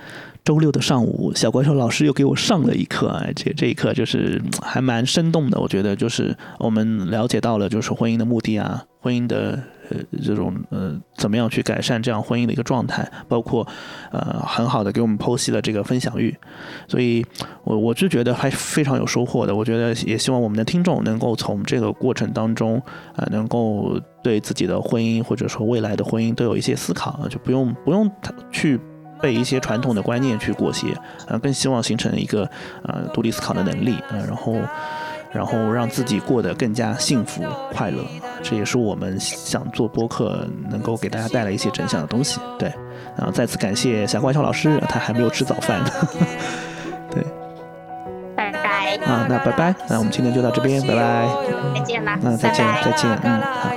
周六的上午，小怪兽老师又给我上了一课，哎，这这一课就是还蛮生动的。我觉得就是我们了解到了，就是婚姻的目的啊，婚姻的呃呃这种呃怎么样去改善这样婚姻的一个状态，包括呃很好的给我们剖析了这个分享欲。所以，我我是觉得还非常有收获的。我觉得也希望我们的听众能够从这个过程当中啊，能够对自己的婚姻或者说未来的婚姻都有一些思考，就不用不用去。被一些传统的观念去裹挟，呃，更希望形成一个呃独立思考的能力，呃，然后，然后让自己过得更加幸福快乐，这也是我们想做播客能够给大家带来一些真相的东西。对，然后再次感谢小怪兽老师，他还没有吃早饭。对，拜拜。啊，那拜拜，那我们今天就到这边，拜拜。再见啦。嗯，再见，再见，嗯，好。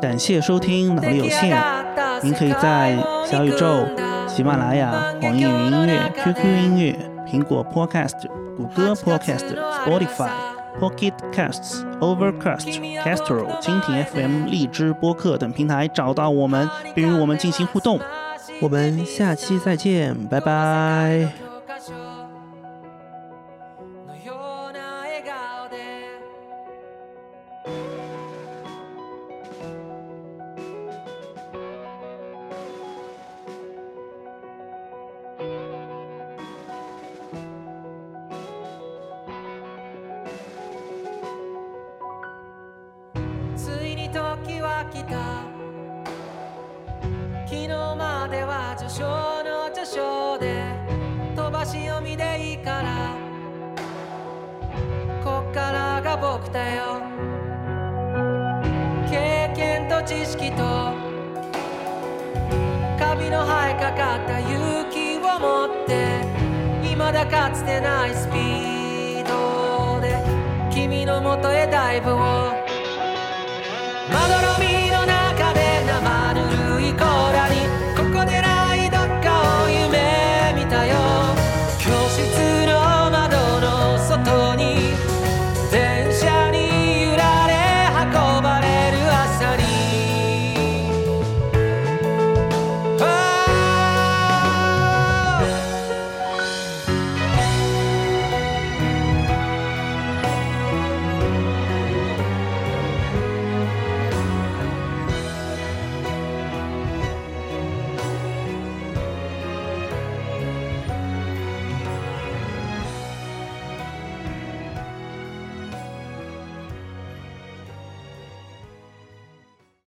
感谢收听脑力有限，您可以在小宇宙、喜马拉雅、网易云音乐、QQ 音乐、苹果 Podcast、谷歌 Podcast、Spotify。Pocket Casts、Overcast、Castro、蜻蜓 FM、荔枝播客等平台找到我们，并与我们进行互动。我们下期再见，拜拜。